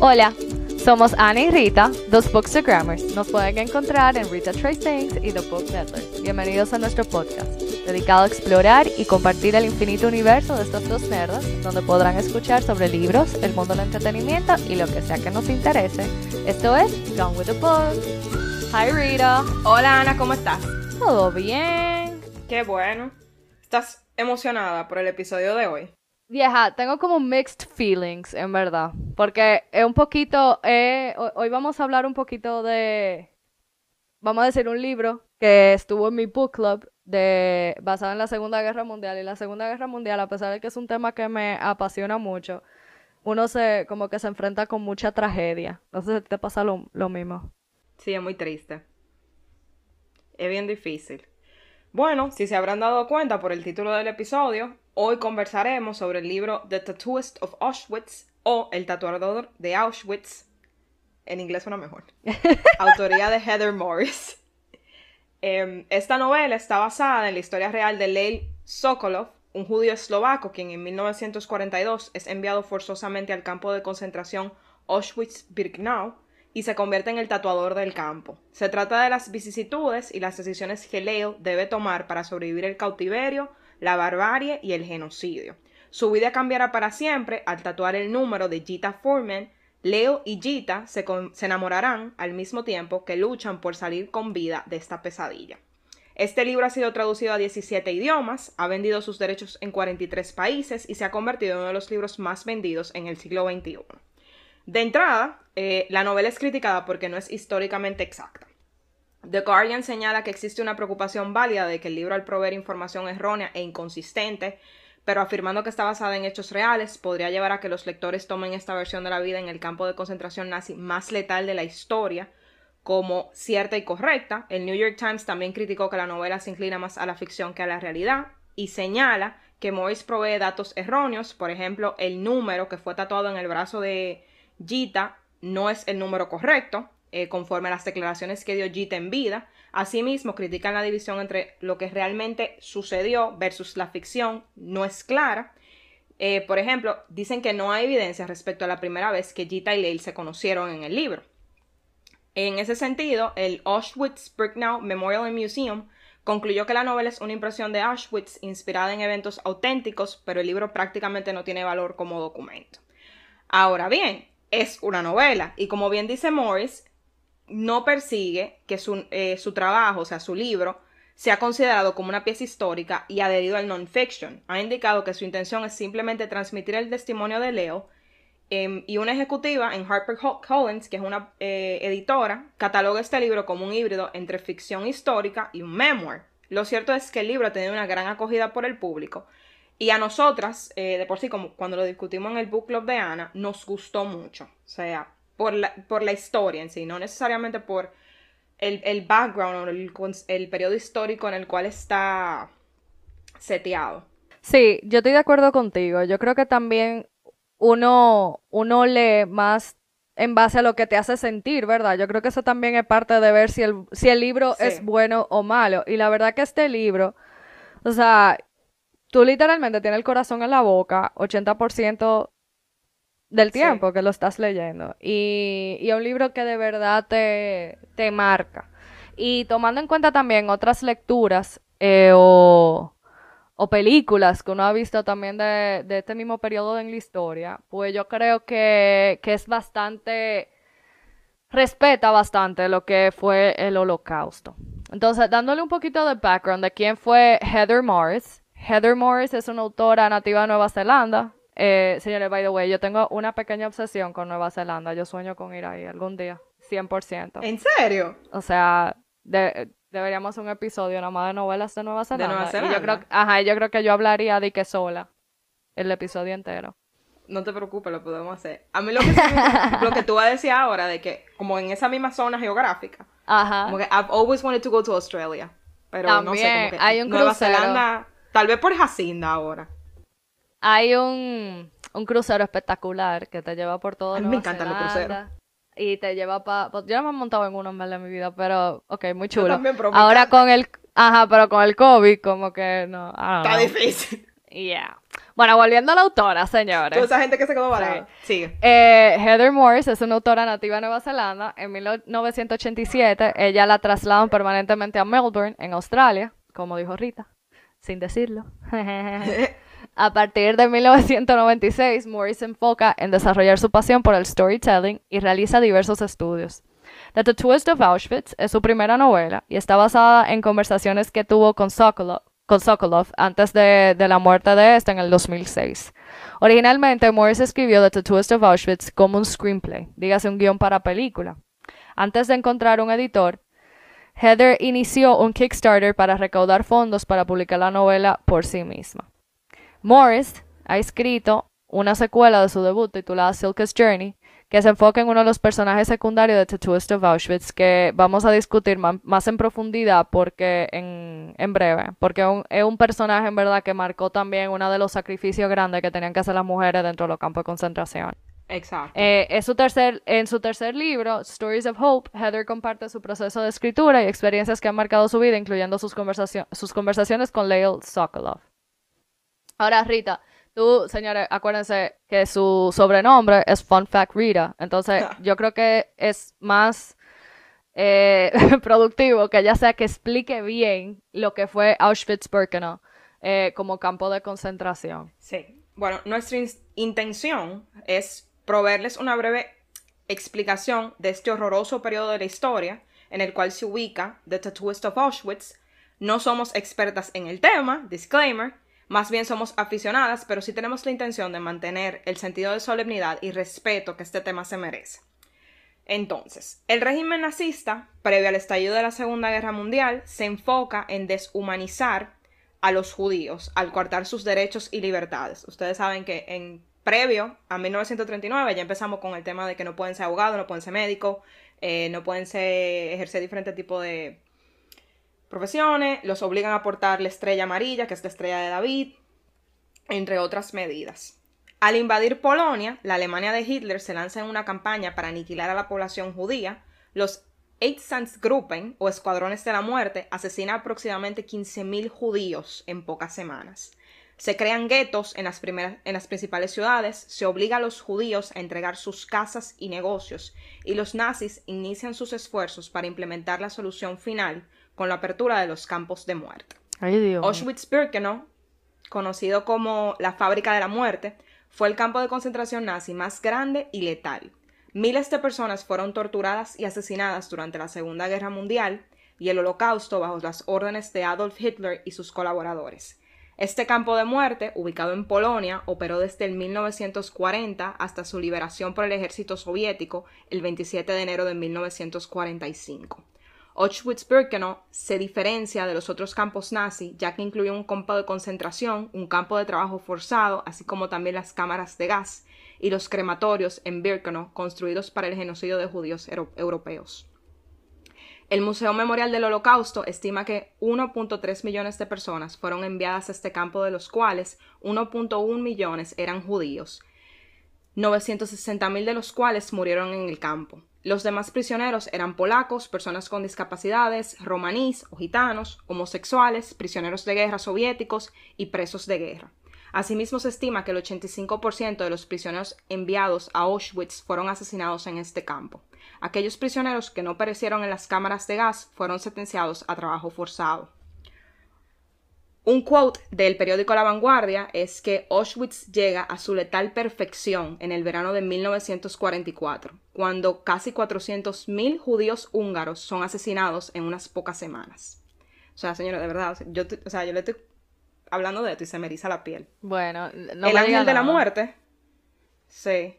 Hola, somos Ana y Rita, dos Bookstagrammers. Nos pueden encontrar en Rita Trace Things y The Book Network. Bienvenidos a nuestro podcast, dedicado a explorar y compartir el infinito universo de estos dos nerds, donde podrán escuchar sobre libros, el mundo del entretenimiento y lo que sea que nos interese. Esto es Gone with the Book. Hi Rita. Hola Ana, ¿cómo estás? Todo bien. Qué bueno. ¿Estás emocionada por el episodio de hoy? Vieja, tengo como mixed feelings, en verdad. Porque es un poquito. eh, ho- hoy vamos a hablar un poquito de. Vamos a decir un libro que estuvo en mi book club de basado en la Segunda Guerra Mundial. Y la Segunda Guerra Mundial, a pesar de que es un tema que me apasiona mucho, uno se como que se enfrenta con mucha tragedia. No sé si te pasa lo, lo mismo. Sí, es muy triste. Es bien difícil. Bueno, si se habrán dado cuenta por el título del episodio, hoy conversaremos sobre el libro The Tattooist of Auschwitz o El tatuador de Auschwitz. En inglés suena mejor. Autoría de Heather Morris. Em, esta novela está basada en la historia real de Leil Sokolov, un judío eslovaco quien en 1942 es enviado forzosamente al campo de concentración Auschwitz-Birkenau y se convierte en el tatuador del campo. Se trata de las vicisitudes y las decisiones que Leil debe tomar para sobrevivir el cautiverio, la barbarie y el genocidio. Su vida cambiará para siempre al tatuar el número de Gita Foreman. Leo y Gita se, enamorarán al mismo tiempo que luchan por salir con vida de esta pesadilla. Este libro ha sido traducido a 17 idiomas, ha vendido sus derechos en 43 países y se ha convertido en uno de los libros más vendidos en el siglo XXI. De entrada, eh, la novela es criticada porque no es históricamente exacta. The Guardian señala que existe una preocupación válida de que el libro al proveer información errónea e inconsistente, pero afirmando que está basada en hechos reales, podría llevar a que los lectores tomen esta versión de la vida en el campo de concentración nazi más letal de la historia como cierta y correcta. El New York Times también criticó que la novela se inclina más a la ficción que a la realidad y señala que Morris provee datos erróneos, por ejemplo, el número que fue tatuado en el brazo de Gita no es el número correcto, eh, conforme a las declaraciones que dio Gita en vida. Asimismo, critican la división entre lo que realmente sucedió versus la ficción, no es clara. Eh, por ejemplo, dicen que no hay evidencia respecto a la primera vez que Gita y Leil se conocieron en el libro. En ese sentido, el Auschwitz-Birkenau Memorial and Museum concluyó que la novela es una impresión de Auschwitz inspirada en eventos auténticos, pero el libro prácticamente no tiene valor como documento. Ahora bien, es una novela y como bien dice Morris, no persigue que su, eh, su trabajo, o sea, su libro, sea considerado como una pieza histórica y adherido al non-fiction. Ha indicado que su intención es simplemente transmitir el testimonio de Leo em, y una ejecutiva en Harper Collins, que es una eh, editora, cataloga este libro como un híbrido entre ficción histórica y un memoir. Lo cierto es que el libro ha tenido una gran acogida por el público y a nosotras, eh, de por sí, como cuando lo discutimos en el book club de Ana, nos gustó mucho. O sea, por la, por la historia en sí, no necesariamente por el, el background o el, el periodo histórico en el cual está seteado. Sí, yo estoy de acuerdo contigo. Yo creo que también uno, uno lee más en base a lo que te hace sentir, ¿verdad? Yo creo que eso también es parte de ver si el, si el libro Sí. es bueno o malo. Y la verdad que este libro, o sea, tú literalmente tienes el corazón en la boca 80% del Sí. tiempo que lo estás leyendo. Y, y es un libro que de verdad te, te marca. Y tomando en cuenta también otras lecturas eh, o, o películas que uno ha visto también de, de este mismo periodo en la historia, pues yo creo que, que es bastante, respeta bastante lo que fue el holocausto. Entonces, dándole un poquito de background de quién fue Heather Morris. Heather Morris es una autora nativa de Nueva Zelanda. Eh, señores, by the way, yo tengo una pequeña obsesión con Nueva Zelanda. Yo sueño con ir ahí algún día, 100%. ¿En serio? O sea, de- deberíamos hacer un episodio nada más de novelas de Nueva Zelanda. Nueva Y yo creo, Zelanda. ajá, yo creo que yo hablaría de que sola el episodio entero. No te preocupes, lo podemos hacer. A mí lo que, lo que tú vas a decir ahora, de que como en esa misma zona geográfica, Ajá. como que I've always wanted to go to Australia. Pero no sé, como que hay un Nueva crucero. Zelanda, tal vez por Jacinda ahora. Hay un, un crucero espectacular que te lleva por todo A mí me Nueva encantan los Zelanda. Y te lleva para... yo no me he montado en uno en verdad en mi vida, pero... Ok, muy Yo chulo. también, pero me Ahora con el... Ajá, pero con el COVID como que no... Está know. difícil. Yeah. Bueno, volviendo a la autora, señores. Toda esa gente que se quedó varada. Sigue. Eh, Heather Morris es una autora nativa de Nueva Zelanda. En 1987, ella la trasladan permanentemente a Melbourne, en Australia, como dijo Rita, sin decirlo. a partir de 1996, Morris se enfoca en desarrollar su pasión por el storytelling y realiza diversos estudios. The Twist of Auschwitz es su primera novela y está basada en conversaciones que tuvo con Sokolov, antes de, la muerte de este en el 2006. Originalmente, Morris escribió The Twist of Auschwitz como un screenplay, dígase un guion para película. Antes de encontrar un editor, Heather inició un Kickstarter para recaudar fondos para publicar la novela por sí misma. Morris ha escrito una secuela de su debut titulada Silk's Journey, que se enfoca en uno de los personajes secundarios de The Twist of Auschwitz, que vamos a discutir más en profundidad porque en, en breve, porque es un personaje en verdad que marcó también uno de los sacrificios grandes que tenían que hacer las mujeres dentro de los campos de concentración. Exacto. Eh, su tercer, en su tercer libro, Stories of Hope, Heather comparte su proceso de escritura y experiencias que han marcado su vida, incluyendo sus, sus conversaciones con Lael Sokolov. Ahora, Rita, Tú, señores, acuérdense que su sobrenombre es Fun Fact Rita. Entonces, yo creo que es más eh, productivo que ella sea que explique bien lo que fue Auschwitz-Birkenau eh, como campo de concentración. Sí. Bueno, nuestra intención es proveerles una breve explicación de este horroroso periodo de la historia en el cual se ubica The Tattooist of Auschwitz. No somos expertas en el tema, disclaimer, más bien somos aficionadas, pero sí tenemos la intención de mantener el sentido de solemnidad y respeto que este tema se merece. Entonces, el régimen nazista, previo al estallido de la Segunda Guerra Mundial, se enfoca en deshumanizar a los judíos al cortar sus derechos y libertades. Ustedes saben que en previo a 1939 ya empezamos con el tema de que no pueden ser abogados, no pueden ser médicos, eh, no pueden ser, ejercer diferentes tipos de profesiones, los obligan a portar la estrella amarilla, que es la estrella de David, entre otras medidas. Al invadir Polonia, la Alemania de Hitler se lanza en una campaña para aniquilar a la población judía. Los Einsatzgruppen, o Escuadrones de la Muerte, asesinan aproximadamente 15.000 judíos en pocas semanas. Se crean guetos en las, primeras, en las principales ciudades, se obliga a los judíos a entregar sus casas y negocios, y los nazis inician sus esfuerzos para implementar la solución final, con la apertura de los campos de muerte. Auschwitz-Birkenau, conocido como la fábrica de la muerte, fue el campo de concentración nazi más grande y letal. Miles de personas fueron torturadas y asesinadas durante la Segunda Guerra Mundial y el Holocausto bajo las órdenes de Adolf Hitler y sus colaboradores. Este campo de muerte, ubicado en Polonia, operó desde el 1940 hasta su liberación por el ejército soviético el 27 de enero de 1945. Auschwitz-Birkenau se diferencia de los otros campos nazi, ya que incluye un campo de concentración, un campo de trabajo forzado, así como también las cámaras de gas y los crematorios en Birkenau, construidos para el genocidio de judíos europeos. El Museo Memorial del Holocausto estima que 1.3 millones de personas fueron enviadas a este campo, de los cuales 1.1 millones eran judíos, 960.000 de los cuales murieron en el campo. Los demás prisioneros eran polacos, personas con discapacidades, romanís o gitanos, homosexuales, prisioneros de guerra soviéticos y presos de guerra. Asimismo, se estima que el 85% de los prisioneros enviados a Auschwitz fueron asesinados en este campo. Aquellos prisioneros que no perecieron en las cámaras de gas fueron sentenciados a trabajo forzado. Un quote del periódico La Vanguardia es que Auschwitz llega a su letal perfección en el verano de 1944, cuando casi 400.000 judíos húngaros son asesinados en unas pocas semanas. O sea, señora, de verdad, yo, o sea, yo le estoy hablando de esto y se me eriza la piel. Bueno, no El ángel de la muerte. Sí.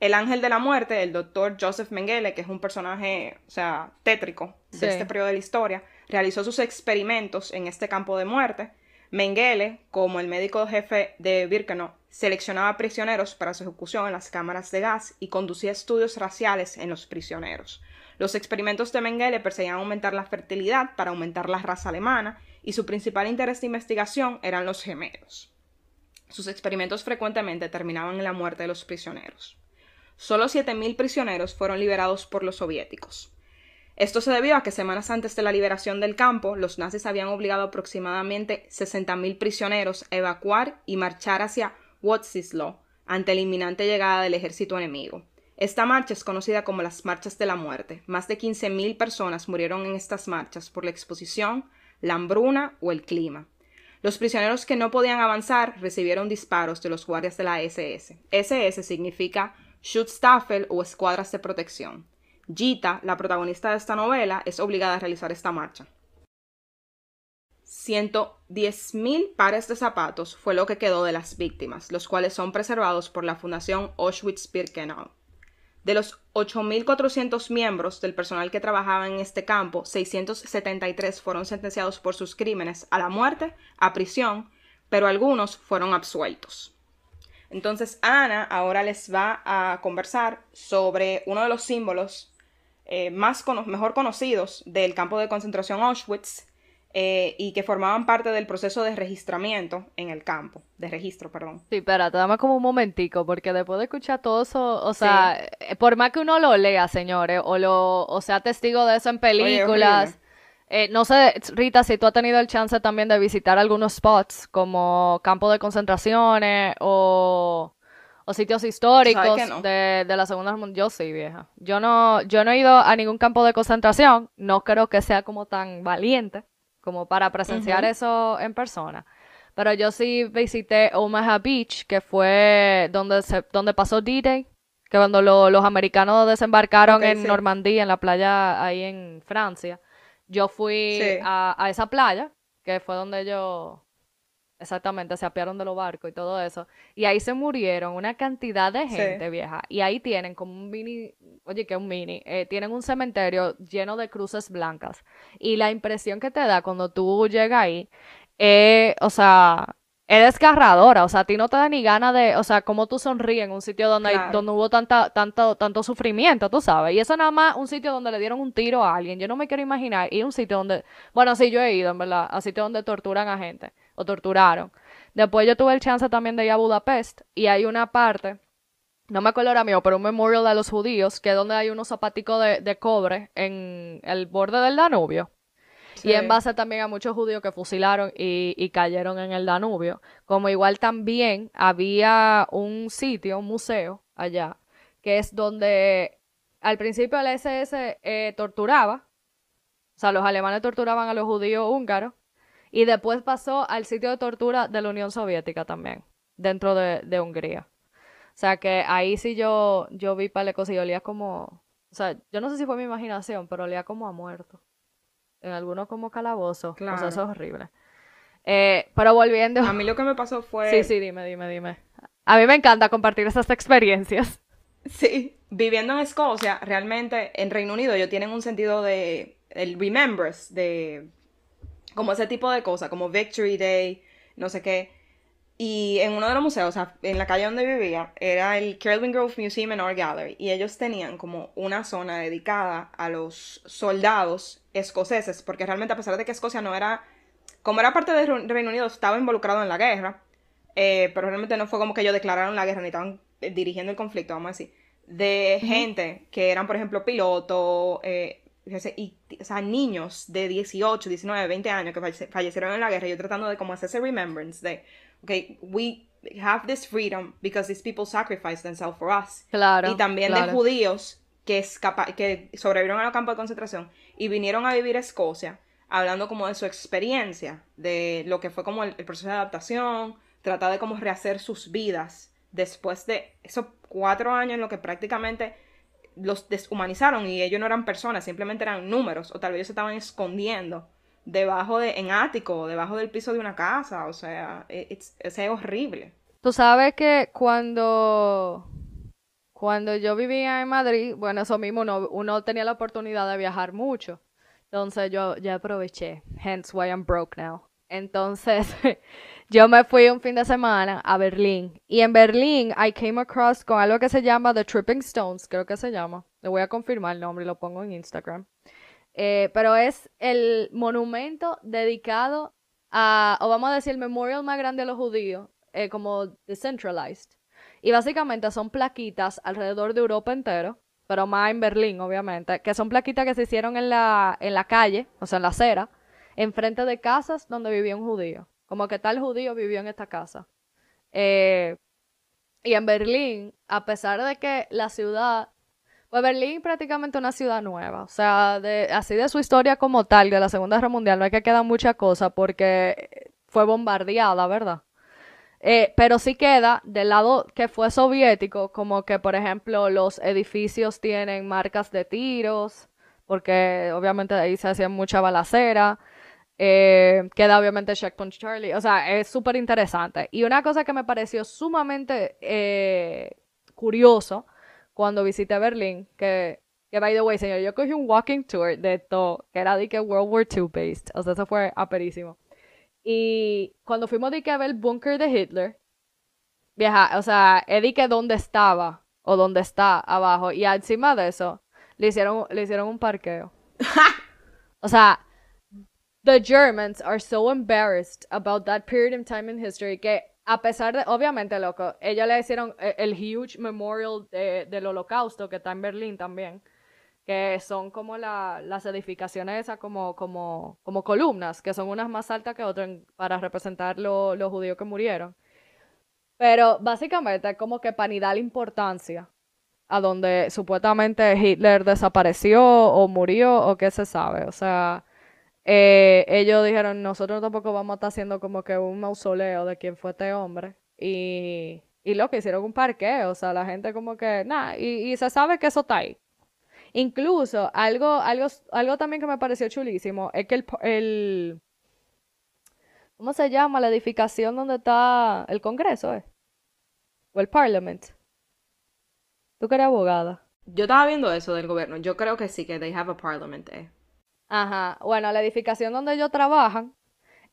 El ángel de la muerte, el doctor Joseph Mengele, que es un personaje, o sea, tétrico de este periodo de la historia, realizó sus experimentos en este campo de muerte. Mengele, como el médico jefe de Birkenau, seleccionaba prisioneros para su ejecución en las cámaras de gas y conducía estudios raciales en los prisioneros. Los experimentos de Mengele perseguían aumentar la fertilidad para aumentar la raza alemana y su principal interés de investigación eran los gemelos. Sus experimentos frecuentemente terminaban en la muerte de los prisioneros. Solo 7.000 prisioneros fueron liberados por los soviéticos. Esto se debió a que semanas antes de la liberación del campo, los nazis habían obligado aproximadamente 60.000 prisioneros a evacuar y marchar hacia Wodzislow ante la inminente llegada del ejército enemigo. Esta marcha es conocida como las Marchas de la Muerte. Más de 15.000 personas murieron en estas marchas por la exposición, la hambruna o el clima. Los prisioneros que no podían avanzar recibieron disparos de los guardias de la SS. SS significa Schutzstaffel o escuadras de protección. Gita, la protagonista de esta novela, es obligada a realizar esta marcha. 110.000 pares de zapatos fue lo que quedó de las víctimas, los cuales son preservados por la Fundación Auschwitz-Birkenau. De los 8.400 miembros del personal que trabajaba en este campo, 673 fueron sentenciados por sus crímenes a la muerte, a prisión, pero algunos fueron absueltos. Entonces Ana ahora les va a conversar sobre uno de los símbolos eh, más mejor conocidos del campo de concentración Auschwitz, eh, y que formaban parte del proceso de registramiento en el campo, de registro, perdón. Sí, espérate, dame como un momentico, porque después de escuchar todo eso, o sea, eh, por más que uno lo lea, señores, o lo, o sea testigo de eso en películas, eh, no sé, Rita, si tú has tenido el chance también de visitar algunos spots como campos de concentraciones o, o sitios históricos de, de, la Segunda Guerra Mundial. Yo sí, vieja. Yo no, yo no he ido a ningún campo de concentración, no creo que sea como tan valiente como para presenciar eso en persona. Pero yo sí visité Omaha Beach, que fue donde, se, donde pasó D-Day, que cuando los americanos desembarcaron en Normandía, en la playa ahí en Francia, yo fui a, a, esa playa, que fue donde ellos Exactamente, se apiaron de los barcos y todo eso. Y ahí se murieron una cantidad de gente vieja. Y ahí tienen como un mini, oye, que un mini, eh, tienen un cementerio lleno de cruces blancas. Y la impresión que te da cuando tú llegas ahí, eh, o sea, es desgarradora. O sea, a ti no te da ni gana de, o sea, cómo tú sonríes en un sitio donde, hay, donde hubo tanta, tanto, tanto sufrimiento, tú sabes. Y eso nada más un sitio donde le dieron un tiro a alguien. Yo no me quiero imaginar. Y un sitio donde, bueno, sí, yo he ido, en verdad, a sitios donde torturan a gente o torturaron. Después yo tuve el chance también de ir a Budapest y hay una parte, no me acuerdo ahora mío, pero un memorial de los judíos, que es donde hay unos zapaticos de, cobre en el borde del Danubio. Y en base también a muchos judíos que fusilaron y, y, cayeron en el Danubio. Como igual también había un sitio, un museo allá, que es donde al principio el SS eh, torturaba. O sea, los alemanes torturaban a los judíos húngaros y después pasó al sitio de tortura de la Unión Soviética también, dentro de, Hungría. O sea que ahí sí yo, yo vi para cosas y olía como. O sea, yo no sé si fue mi imaginación, pero olía como a muerto. En algunos como calabozo. Claro. O sea, eso es horrible. Eh, pero volviendo. A mí lo que me pasó fue. Sí, sí, dime, dime, dime. A mí me encanta compartir esas experiencias. Sí, viviendo en Escocia, realmente en Reino Unido ellos tienen un sentido de. El remembrance, de como ese tipo de cosas, como Victory Day, no sé qué. Y en uno de los museos, o sea, en la calle donde vivía, era el Kelvin Grove Museum and Art Gallery. Y ellos tenían como una zona dedicada a los soldados escoceses, porque realmente a pesar de que Escocia no era, como era parte del Reino Unido, estaba involucrado en la guerra, eh, pero realmente no fue como que ellos declararon la guerra ni estaban eh, dirigiendo el conflicto, vamos a decir, de gente que eran, por ejemplo, pilotos, eh, y, o sea, niños de 18, 19, 20 años que fallecieron en la guerra, yo tratando de como hacer ese remembrance de, ok, we have this freedom because these people sacrificed themselves for us. Claro. Y también de judíos que, que sobrevivieron a los campos de concentración y vinieron a vivir a Escocia, hablando como de su experiencia, de lo que fue como el, el proceso de adaptación, tratar de como rehacer sus vidas después de esos cuatro años en lo que prácticamente los deshumanizaron y ellos no eran personas, simplemente eran números, o tal vez ellos se estaban escondiendo debajo de, en ático, debajo del piso de una casa, o sea, e, es, horrible. Tú sabes que cuando, cuando yo vivía en Madrid, bueno, eso mismo, uno, uno tenía la oportunidad de viajar mucho, entonces yo ya aproveché, hence why I'm broke now. Entonces, yo me fui un fin de semana a Berlín. Y en Berlín, I came across con algo que se llama The Tripping Stones, creo que se llama. Le voy a confirmar el nombre y lo pongo en Instagram. Eh, pero es el monumento dedicado a, o vamos a decir, el memorial más grande de los judíos, eh, como decentralized. Y básicamente son plaquitas alrededor de Europa entero, pero más en Berlín, obviamente, que son plaquitas que se hicieron en la, en la calle, o sea, en la acera, enfrente de casas donde vivía un judío. Como que tal judío vivió en esta casa. Eh, y en Berlín, a pesar de que la ciudad, pues Berlín prácticamente una ciudad nueva, o sea, de, así de su historia como tal, de la Segunda Guerra Mundial, no hay que quedar mucha cosa porque fue bombardeada, ¿verdad? Eh, pero sí queda del lado que fue soviético, como que, por ejemplo, los edificios tienen marcas de tiros, porque obviamente ahí se hacía mucha balacera. Eh, queda obviamente Checkpoint Charlie. O sea, es súper interesante. Y una cosa que me pareció sumamente eh, curioso cuando visité Berlín, que, que by the way, señor, yo cogí un walking tour de todo, que era de que World War II based. O sea, eso fue aperísimo. Y cuando fuimos de que a ver el búnker de Hitler, vieja, o sea, que dónde estaba o dónde está abajo. Y encima de eso, le hicieron, le hicieron un parqueo. o sea, the Germans are so embarrassed about that period of time in history que a pesar de, obviamente, loco, ellos le hicieron el, el huge memorial de, del holocausto que está en Berlín también que son como la, las edificaciones esas como, columnas, que son unas más altas que otras para representar los judíos que murieron. Pero básicamente como que para ni dar importancia a donde supuestamente Hitler desapareció o murió o qué se sabe. O sea, eh, ellos dijeron, nosotros tampoco vamos a estar haciendo como que un mausoleo de quién fue este hombre. Y, lo que hicieron un parque, o sea, la gente como que, nada, y, y se sabe que eso está ahí. Incluso, algo, algo, algo también que me pareció chulísimo es que el, el ¿cómo se llama? La edificación donde está el Congreso, ¿eh? O el Parliament. Tú que eres abogada. Yo estaba viendo eso del gobierno. Yo creo que sí, que they have a parliament, eh. Ajá. Bueno, la edificación donde ellos trabajan,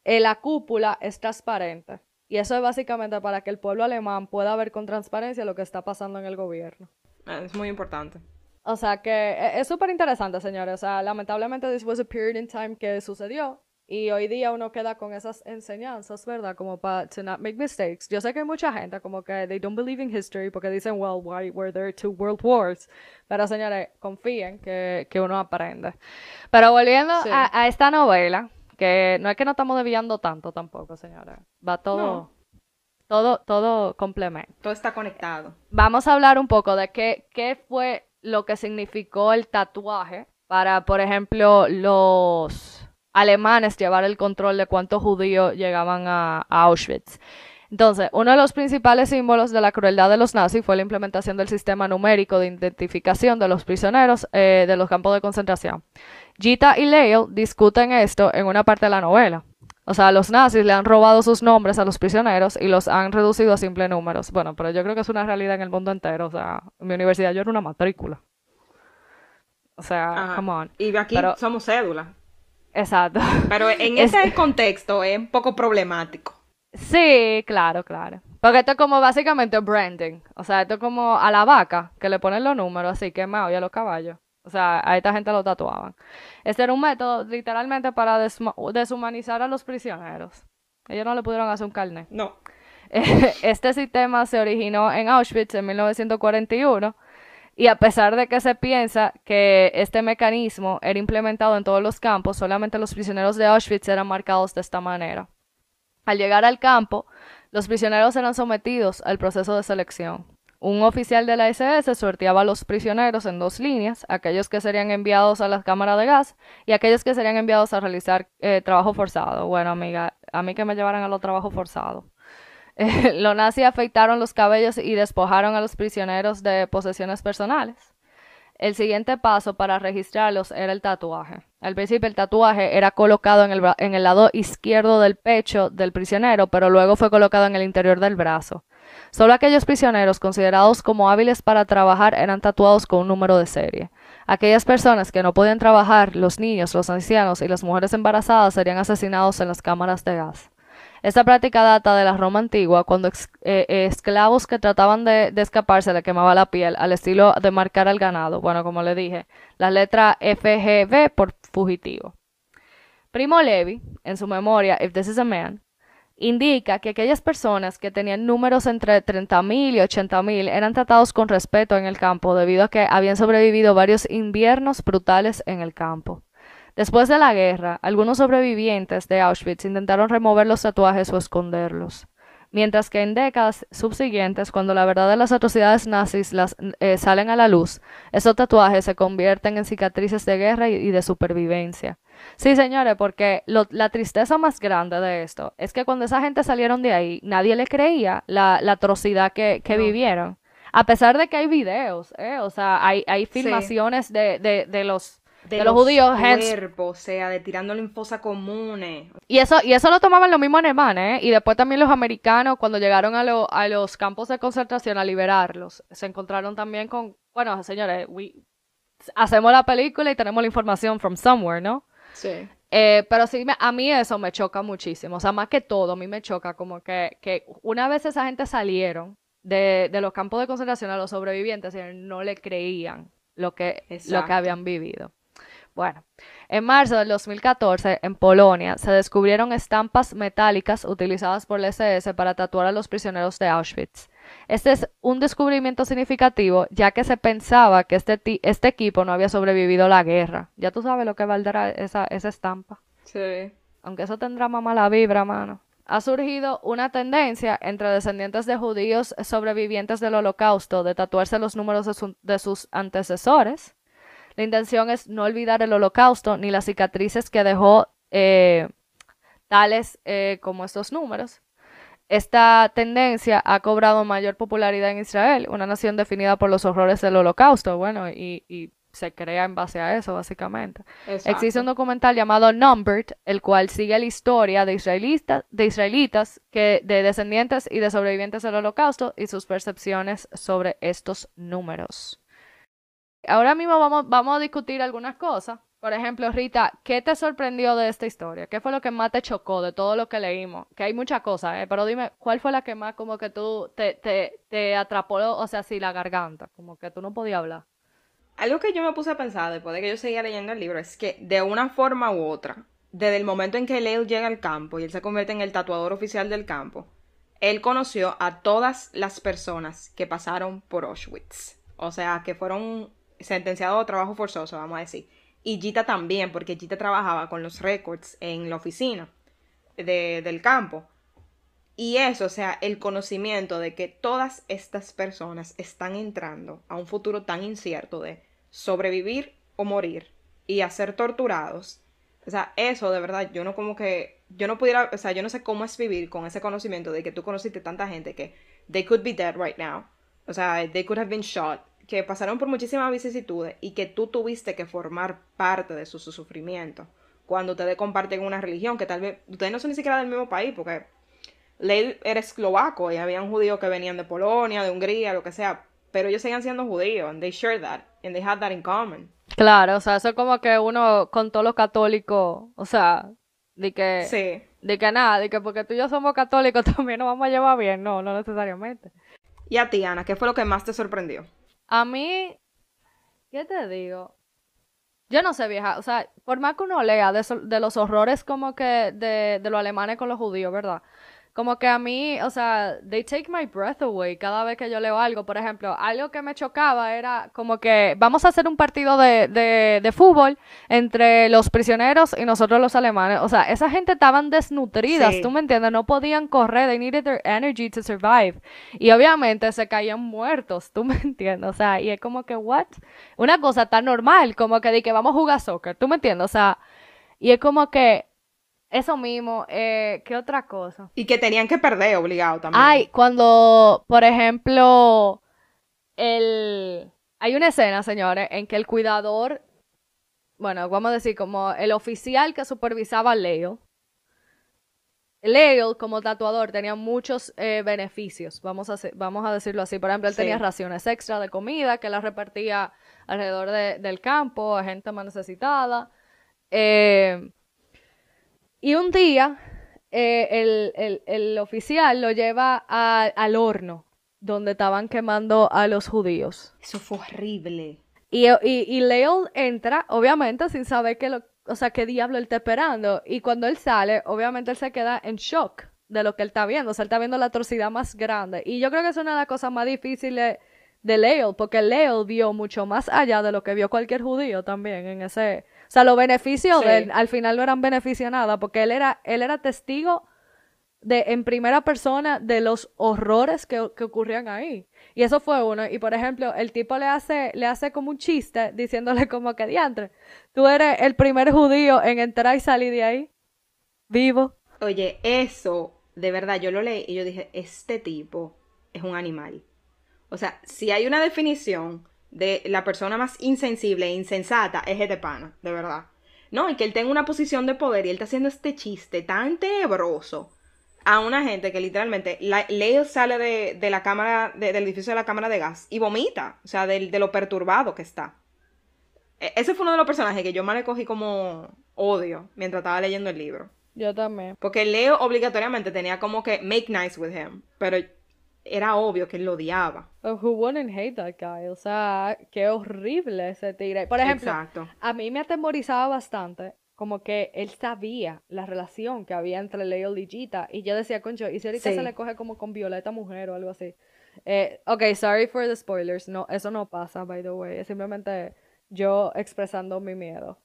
eh, la cúpula es transparente. Y eso es básicamente para que el pueblo alemán pueda ver con transparencia lo que está pasando en el gobierno. Ah, es muy importante. O sea que e, es súper interesante, señores. O sea, lamentablemente this was a period in time que sucedió. Y hoy día uno queda con esas enseñanzas, ¿verdad? Como para to not make mistakes. Yo sé que hay mucha gente como que they don't believe in history porque dicen, well, why were there two world wars? Pero señores, confíen que, que uno aprende. Pero volviendo a, a, esta novela, que no es que no estamos desviando tanto tampoco, señores. Va todo... No. Todo, todo complemento. Todo está conectado. Vamos a hablar un poco de qué, qué fue lo que significó el tatuaje para, por ejemplo, los alemanes llevar el control de cuántos judíos llegaban a, Auschwitz. Entonces, uno de los principales símbolos de la crueldad de los nazis fue la implementación del sistema numérico de identificación de los prisioneros eh, de los campos de concentración. Gita y Leo discuten esto en una parte de la novela. O sea, los nazis le han robado sus nombres a los prisioneros y los han reducido a simples números. Bueno, pero yo creo que es una realidad en el mundo entero. O sea, en mi universidad yo era una matrícula. O sea, Ajá. come on. Y aquí Pero- somos cédula. Exacto. Pero en Es- ese contexto es un poco problemático. Sí, claro, claro. Porque esto es como básicamente branding. O sea, esto es como a la vaca, que le ponen los números así quemados y a los caballos. O sea, a esta gente lo tatuaban. Este era un método literalmente para deshumanizar a los prisioneros. Ellos no le pudieron hacer un carnet. No. Este sistema se originó en Auschwitz en 1941 y a pesar de que se piensa que este mecanismo era implementado en todos los campos, solamente los prisioneros de Auschwitz eran marcados de esta manera. Al llegar al campo, los prisioneros eran sometidos al proceso de selección. Un oficial de la SS sorteaba a los prisioneros en dos líneas, aquellos que serían enviados a las cámaras de gas y aquellos que serían enviados a realizar eh, trabajo forzado. Bueno, amiga, a mí que me llevaran a los trabajos forzados. Los nazis afeitaron los cabellos y despojaron a los prisioneros de posesiones personales. El siguiente paso para registrarlos era el tatuaje. Al principio el tatuaje era colocado en el, en el lado izquierdo del pecho del prisionero, pero luego fue colocado en el interior del brazo. Solo aquellos prisioneros considerados como hábiles para trabajar eran tatuados con un número de serie. Aquellas personas que no podían trabajar, los niños, los ancianos y las mujeres embarazadas serían asesinados en las cámaras de gas. Esta práctica data de la Roma antigua, cuando eh, eh, esclavos que trataban de, de escaparse le quemaba la piel al estilo de marcar al ganado. Bueno, como le dije, la letra FGB por fugitivo. Primo Levi, en su memoria If This Is a Man, indica que aquellas personas que tenían números entre 30.000 y 80.000 eran tratados con respeto en el campo debido a que habían sobrevivido varios inviernos brutales en el campo. Después de la guerra, algunos sobrevivientes de Auschwitz intentaron remover los tatuajes o esconderlos mientras que en décadas subsiguientes, cuando la verdad de las atrocidades nazis las, eh, salen a la luz, esos tatuajes se convierten en cicatrices de guerra y, de supervivencia. Sí, señores, porque la tristeza más grande de esto es que cuando esa gente salieron de ahí, nadie le creía la, atrocidad que, vivieron. A pesar de que hay videos, ¿eh? o sea, hay, hay filmaciones de, de, de los de, los, judíos cuerpos, o sea, de tirando en fosa comunes. Y eso, y eso lo tomaban los mismos alemanes, ¿eh? Y después también los americanos, cuando llegaron a, a los campos de concentración a liberarlos, se encontraron también con, bueno, señores, hacemos la película y tenemos la información from somewhere, ¿no? Sí. Eh, pero sí, a mí eso me choca muchísimo. O sea, más que todo, a mí me choca como que, que una vez esa gente salieron de, de los campos de concentración a los sobrevivientes y no le creían lo que, lo que habían vivido. Bueno, en marzo del 2014, en Polonia, se descubrieron estampas metálicas utilizadas por la SS para tatuar a los prisioneros de Auschwitz. Este es un descubrimiento significativo, ya que se pensaba que este, este equipo no había sobrevivido a la guerra. Ya tú sabes lo que valdrá esa, esa estampa. Sí. Aunque eso tendrá más mala vibra, mano. Ha surgido una tendencia entre descendientes de judíos sobrevivientes del holocausto de tatuarse los números de sus antecesores la intención es no olvidar el holocausto ni las cicatrices que dejó eh, tales eh, como estos números. Esta tendencia ha cobrado mayor popularidad en Israel, una nación definida por los horrores del holocausto, bueno, y, se crea en base a eso, básicamente. Existe un documental llamado Numbered, el cual sigue la historia de, israelitas, de israelitas, que, de descendientes y de sobrevivientes del holocausto y sus percepciones sobre estos números. Ahora mismo vamos, vamos a discutir algunas cosas. Por ejemplo, Rita, ¿qué te sorprendió de esta historia? ¿Qué fue lo que más te chocó de todo lo que leímos? Que hay muchas cosas, ¿eh? Pero dime, ¿cuál fue la que más como que tú te, te, te atrapó, o sea, así la garganta? Como que tú no podías hablar. Algo que yo me puse a pensar después de que yo seguía leyendo el libro es que de una forma u otra, desde el momento en que Leo llega al campo y él se convierte en el tatuador oficial del campo, él conoció a todas las personas que pasaron por Auschwitz. O sea, que fueron sentenciado a trabajo forzoso, vamos a decir. Y Gita también, porque Gita trabajaba con los récords en la oficina del campo. Y eso, o sea, el conocimiento de que todas estas personas están entrando a un futuro tan incierto de sobrevivir o morir y a ser torturados. O sea, eso de verdad, yo no como que, yo no pudiera, o sea, yo no sé cómo es vivir con ese conocimiento de que tú conociste tanta gente que they could be dead right now. O sea, they could have been shot que pasaron por muchísimas vicisitudes y que tú tuviste que formar parte de su, sufrimiento cuando ustedes comparten una religión que tal vez ustedes no son ni siquiera del mismo país porque Leil era eslovaco y había un judío que venían de Polonia, de Hungría, lo que sea, pero ellos seguían siendo judíos and they share that and they had that in common. Claro, o sea, eso es como que uno con todos los católicos, o sea, de que sí. de que nada, de que porque tú y yo somos católicos también nos vamos a llevar bien, no, no necesariamente. Y a ti, Ana, ¿qué fue lo que más te sorprendió? A mí, ¿qué te digo? Yo no sé, vieja. O sea, por más que uno lea de, de los horrores como que de, de los alemanes con los judíos, ¿verdad? Como que a mí, o sea, they take my breath away cada vez que yo leo algo. Por ejemplo, algo que me chocaba era como que vamos a hacer un partido de, de, de fútbol entre los prisioneros y nosotros los alemanes. O sea, esa gente estaban desnutridas, ¿tú me entiendes? No podían correr, they needed their energy to survive. Y obviamente se caían muertos, ¿tú me entiendes? O sea, y es como que, what? Una cosa tan normal como que de que vamos a jugar soccer, ¿tú me entiendes? O sea, y es como que eso mismo, eh, ¿qué otra cosa? Y que tenían que perder obligado también. Ay, cuando, por ejemplo, el... Hay una escena, señores, en que el cuidador, bueno, vamos a decir, como el oficial que supervisaba a Leo, Leo, como tatuador, tenía muchos eh, beneficios, vamos a, vamos a decirlo así. Por ejemplo, él tenía raciones extra de comida que las repartía alrededor del campo a gente más necesitada. Eh, y un día eh, el, oficial lo lleva al horno donde estaban quemando a los judíos. Eso fue horrible. Y, y, Leo entra, obviamente, sin saber qué lo, o sea, qué diablo él está esperando. Y cuando él sale, obviamente él se queda en shock de lo que él está viendo. O sea, él está viendo la atrocidad más grande. Y yo creo que es una de las cosas más difíciles de Leo, porque Leo vio mucho más allá de lo que vio cualquier judío también en ese... O sea, los beneficios de él al final no eran beneficio nada, porque él era, él era testigo de, en primera persona de los horrores que, que, ocurrían ahí. Y eso fue uno. Y por ejemplo, el tipo le hace, le hace como un chiste diciéndole como que diantre, tú eres el primer judío en entrar y salir de ahí vivo. Oye, eso, de verdad, yo lo leí y yo dije, este tipo es un animal. O sea, si hay una definición de la persona más insensible e insensata, es este pana, de verdad. No, y que él tenga una posición de poder y él está haciendo este chiste tan tenebroso a una gente que literalmente, Leo sale de, la cámara, del edificio de la cámara de gas y vomita, o sea, de, de, lo perturbado que está. E, ese fue uno de los personajes que yo más le cogí como odio mientras estaba leyendo el libro. Yo también. Porque Leo obligatoriamente tenía como que make nice with him, pero era obvio que él lo odiaba. who wouldn't hate that guy? O sea, qué horrible ese tigre. Por ejemplo, a mí me atemorizaba bastante como que él sabía la relación que había entre Leo y Gita. Y yo decía, concho, ¿y si ahorita se le coge como con Violeta Mujer o algo así? Eh, ok, sorry for the spoilers. No, eso no pasa, by the way. Es simplemente yo expresando mi miedo.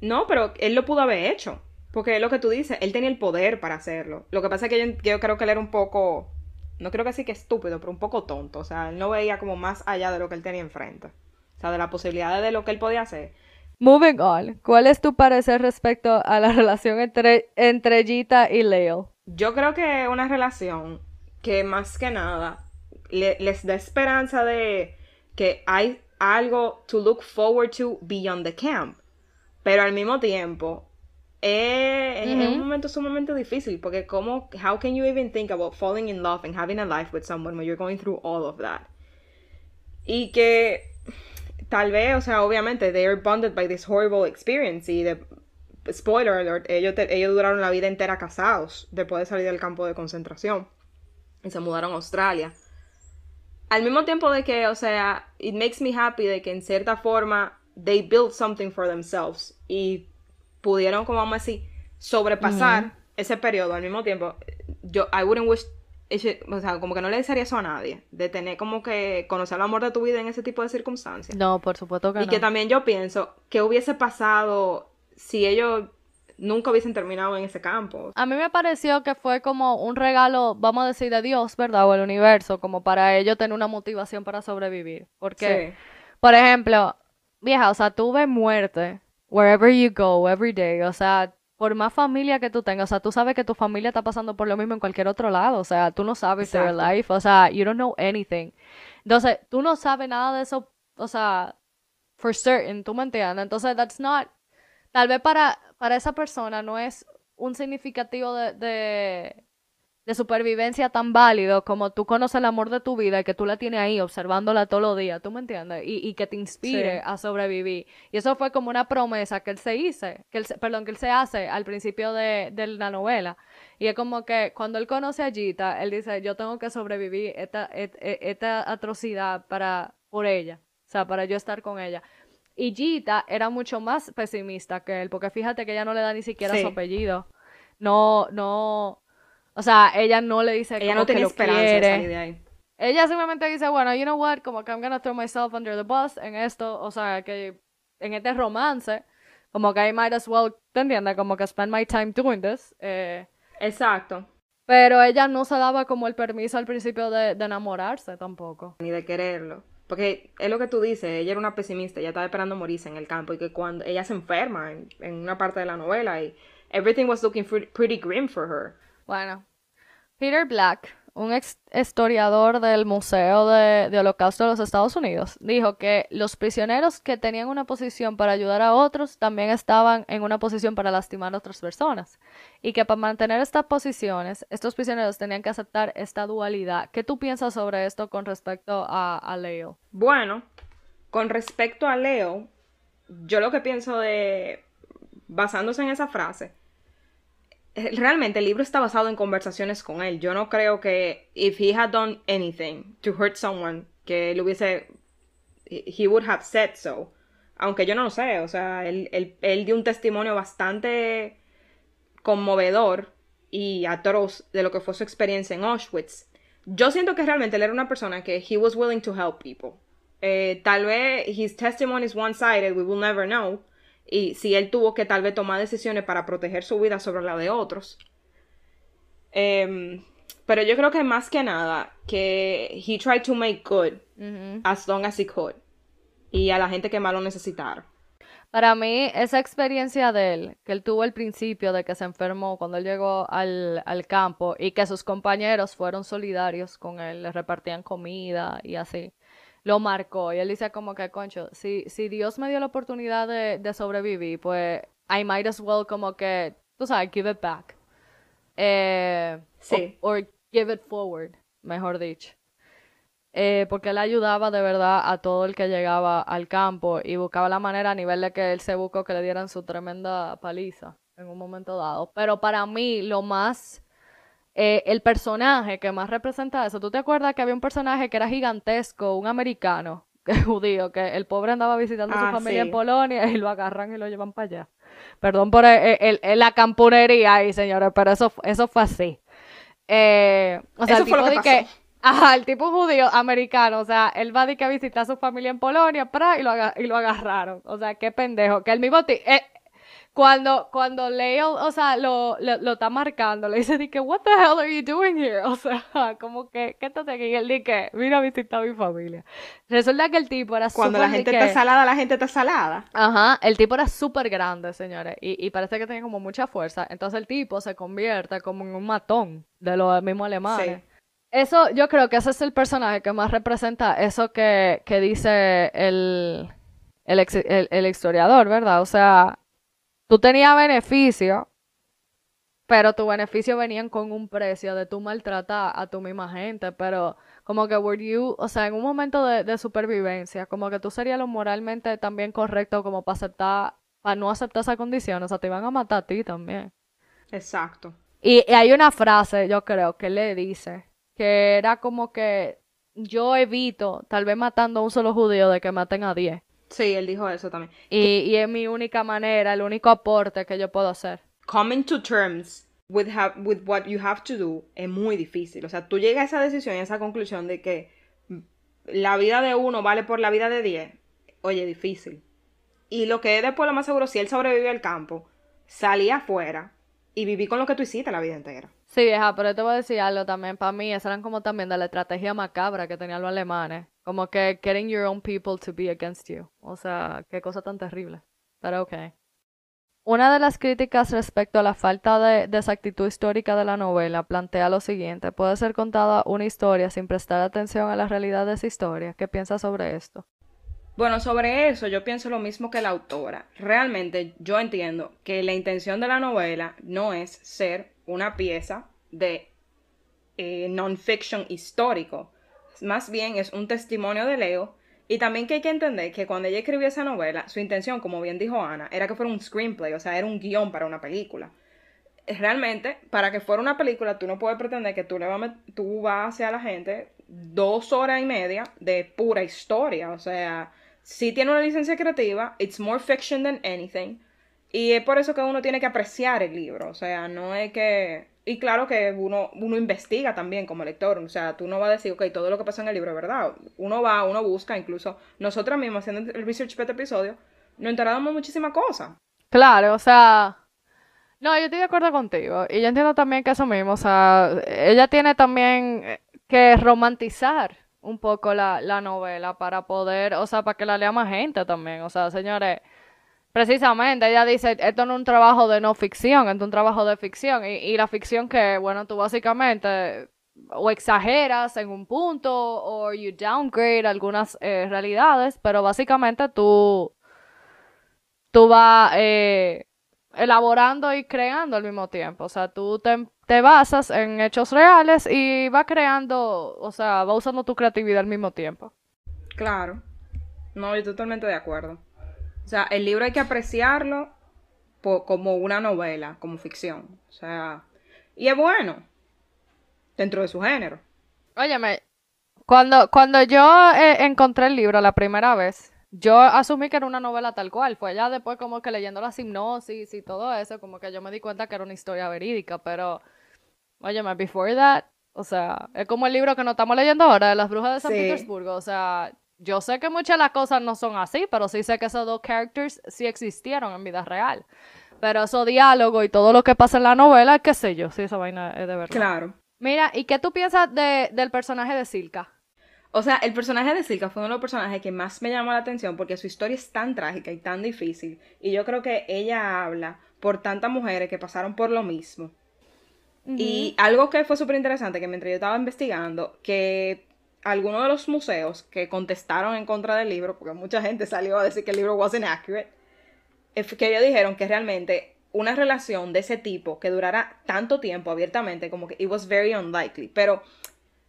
No, pero él lo pudo haber hecho. Porque es lo que tú dices, él tenía el poder para hacerlo. Lo que pasa es que yo, yo creo que él era un poco, no creo que sí que estúpido, pero un poco tonto. O sea, él no veía como más allá de lo que él tenía enfrente. O sea, de la posibilidad de lo que él podía hacer. Moving on, ¿cuál es tu parecer respecto a la relación entre, entre Gita y Leo? Yo creo que es una relación que más que nada les da esperanza de que hay algo to look forward to beyond the camp. Pero al mismo tiempo, es, un momento sumamente difícil porque como, how can you even think about falling in love and having a life with someone when you're going through all of that? Y que tal vez, o sea, obviamente, they are bonded by this horrible experience y de, spoiler alert, ellos, ellos duraron la vida entera casados después de salir del campo de concentración y se mudaron a Australia. Al mismo tiempo de que, o sea, it makes me happy de que en cierta forma they built something for themselves y pudieron, como vamos a decir, sobrepasar ese periodo al mismo tiempo. Yo, I wouldn't wish o sea, como que no le desearía eso a nadie, de tener como que conocer el amor de tu vida en ese tipo de circunstancias. No, por supuesto que y no. Y que también yo pienso, ¿qué hubiese pasado si ellos nunca hubiesen terminado en ese campo? A mí me pareció que fue como un regalo, vamos a decir, de Dios, ¿verdad? O el universo, como para ellos tener una motivación para sobrevivir. Porque, por ejemplo, vieja, o sea, tuve muerte wherever you go, every day, o sea, por más familia que tú tengas, o sea, tú sabes que tu familia está pasando por lo mismo en cualquier otro lado, o sea, tú no sabes their life, o sea, you don't know anything. Entonces, tú no sabes nada de eso, o sea, for certain, tú me entiendes. Entonces, that's not, tal vez para, para esa persona no es un significativo de de supervivencia tan válido como tú conoces el amor de tu vida y que tú la tienes ahí observándola todos los días, ¿tú me entiendes? Y, que te inspire a sobrevivir. Y eso fue como una promesa que él se hizo, que él, perdón, que él se hace al principio de, la novela. Y es como que cuando él conoce a Gita, él dice, yo tengo que sobrevivir esta, esta, atrocidad para, por ella, o sea, para yo estar con ella. Y Gita era mucho más pesimista que él, porque fíjate que ella no le da ni siquiera su apellido. No, no, o sea, ella no le dice ella no tiene esperanza de salir de ahí. Ella simplemente dice, bueno, you know what, como que I'm gonna throw myself under the bus en esto, o sea, que en este romance, como que I might as well, ¿te entiendes? Como que spend my time doing this. Eh, Exacto. Pero ella no se daba como el permiso al principio de, enamorarse tampoco. Ni de quererlo. Porque es lo que tú dices, ella era una pesimista, ella estaba esperando morirse en el campo y que cuando ella se enferma en, en una parte de la novela y everything was looking pretty grim for her. Bueno, Peter Black, un ex historiador del Museo de, Holocausto de los Estados Unidos, dijo que los prisioneros que tenían una posición para ayudar a otros también estaban en una posición para lastimar a otras personas. Y que para mantener estas posiciones, estos prisioneros tenían que aceptar esta dualidad. ¿Qué tú piensas sobre esto con respecto a, Leo? Bueno, con respecto a Leo, yo lo que pienso de, basándose en esa frase, realmente el libro está basado en conversaciones con él. Yo no creo que if he had done anything to hurt someone, que él hubiese, he would have said so. Aunque yo no lo sé, o sea, él, dio un testimonio bastante conmovedor y atroz de lo que fue su experiencia en Auschwitz, yo siento que realmente él era una persona que he was willing to help people. Eh, tal vez his testimony is one-sided, we will never know. Y si él tuvo que tal vez tomar decisiones para proteger su vida sobre la de otros. Em, pero yo creo que más que nada, que he tried to make good as long as he could. Y a la gente que más lo necesitara. Para mí, esa experiencia de él, que él tuvo al principio de que se enfermó cuando él llegó al, campo y que sus compañeros fueron solidarios con él, le repartían comida y así, lo marcó. Y él dice como que, concho, si, si Dios me dio la oportunidad de, sobrevivir, pues I might as well como que, tú sabes, give it back. Eh, sí. O give it forward, mejor dicho. Eh, porque él ayudaba de verdad a todo el que llegaba al campo y buscaba la manera a nivel de que él se buscó que le dieran su tremenda paliza en un momento dado. Pero para mí lo más, eh, el personaje que más representa eso, ¿tú te acuerdas que había un personaje que era gigantesco, un americano, que judío, que el pobre andaba visitando a su ah, familia en Polonia y lo agarran y lo llevan para allá? Perdón por el, la camponería ahí, señores, pero eso, eso fue así. Eh, o sea, el tipo de que Ajá, el tipo judío americano, o sea, él va de que a visitar a su familia en Polonia, para, y lo, y lo agarraron. O sea, qué pendejo. Que el mismo eh, cuando, cuando Leo, o sea, lo, lo, está marcando, le dice, que, what the hell are you doing here? O sea, como que, ¿qué estás aquí? Y él dice, mira a visitar a mi familia. Resulta que el tipo era Cuando la gente está salada, la gente está salada. Ajá, el tipo era súper grande, señores, y, y, parece que tenía como mucha fuerza. Entonces el tipo se convierte como en un matón de los mismos alemanes. Sí. Eso, yo creo que ese es el personaje que más representa eso que, dice el, el, historiador, ¿verdad? O sea, tú tenías beneficio, pero tu beneficio venían con un precio de tu maltratar a tu misma gente, pero como que were you, o sea, en un momento de, supervivencia, como que tú serías lo moralmente también correcto como para aceptar, para no aceptar esa condición, o sea, te iban a matar a ti también. Exacto. Y, y hay una frase, yo creo, que le dice, que era como que yo evito, tal vez matando a un solo judío, de que maten a diez. Sí, él dijo eso también. Y, y es mi única manera, el único aporte que yo puedo hacer. Coming to terms with, with what you have to do es muy difícil. O sea, tú llegas a esa decisión y a esa conclusión de que la vida de uno vale por la vida de diez. Oye, difícil. Y lo que es después lo más seguro, si él sobrevive al campo, salía afuera y viví con lo que tú hiciste la vida entera. Sí, vieja, pero te voy a decir algo también. Para mí, esas eran como también de la estrategia macabra que tenían los alemanes. Como que getting your own people to be against you. O sea, qué cosa tan terrible. Pero ok. Una de las críticas respecto a la falta de, de exactitud histórica de la novela plantea lo siguiente. Puede ser contada una historia sin prestar atención a la realidad de esa historia. ¿Qué piensas sobre esto? Bueno, sobre eso yo pienso lo mismo que la autora. Realmente yo entiendo que la intención de la novela no es ser una pieza de eh, non-fiction histórico. Más bien es un testimonio de Leo. Y también que hay que entender que cuando ella escribió esa novela, su intención, como bien dijo Ana, era que fuera un screenplay, o sea, era un guion para una película. Realmente, para que fuera una película, tú no puedes pretender que tú, le vas, tú vas hacia la gente dos horas y media de pura historia. O sea, si tiene una licencia creativa, it's more fiction than anything. Y es por eso que uno tiene que apreciar el libro, o sea, no es que... Y claro que uno, uno investiga también como lector, o sea, tú no vas a decir, ok, todo lo que pasa en el libro es verdad. Uno va, uno busca, incluso nosotras mismas haciendo el research para este episodio, nos enteramos muchísimas cosas. Claro, o sea... No, yo estoy de acuerdo contigo. Y yo entiendo también que eso mismo, o sea, ella tiene también que romantizar un poco la, la novela para poder, o sea, para que la lea más gente también. O sea, señores Precisamente, ella dice, esto no es un trabajo de no ficción, esto es un trabajo de ficción. Y, la ficción que, bueno, tú básicamente o exageras en un punto o you downgrade algunas eh, realidades, pero básicamente tú, tú vas eh, elaborando y creando al mismo tiempo. O sea, tú te, te basas en hechos reales y vas creando, o sea, vas usando tu creatividad al mismo tiempo. Claro. No, estoy totalmente de acuerdo. O sea, el libro hay que apreciarlo como una novela, como ficción. O sea, y es bueno dentro de su género. Óyeme, cuando, cuando yo eh, encontré el libro la primera vez, yo asumí que era una novela tal cual. Fue ya después como que leyendo la hipnosis y todo eso, como que yo me di cuenta que era una historia verídica, pero óyeme, before that, o sea, es como el libro que nos estamos leyendo ahora de las brujas de San Sí. Petersburgo, o sea, yo sé que muchas de las cosas no son así, pero sí sé que esos dos characters sí existieron en vida real. Pero esos diálogos y todo lo que pasa en la novela, qué sé yo, sí, esa vaina es de verdad. Claro. Mira, ¿y qué tú piensas de, del personaje de Silka? O sea, el personaje de Silka fue uno de los personajes que más me llamó la atención porque su historia es tan trágica y tan difícil. Y yo creo que ella habla por tantas mujeres que pasaron por lo mismo. Y algo que fue súper interesante, que mientras yo estaba investigando, que algunos de los museos que contestaron en contra del libro, porque mucha gente salió a decir que el libro wasn't accurate, que ellos dijeron que realmente una relación de ese tipo que durara tanto tiempo abiertamente, como que it was very unlikely. Pero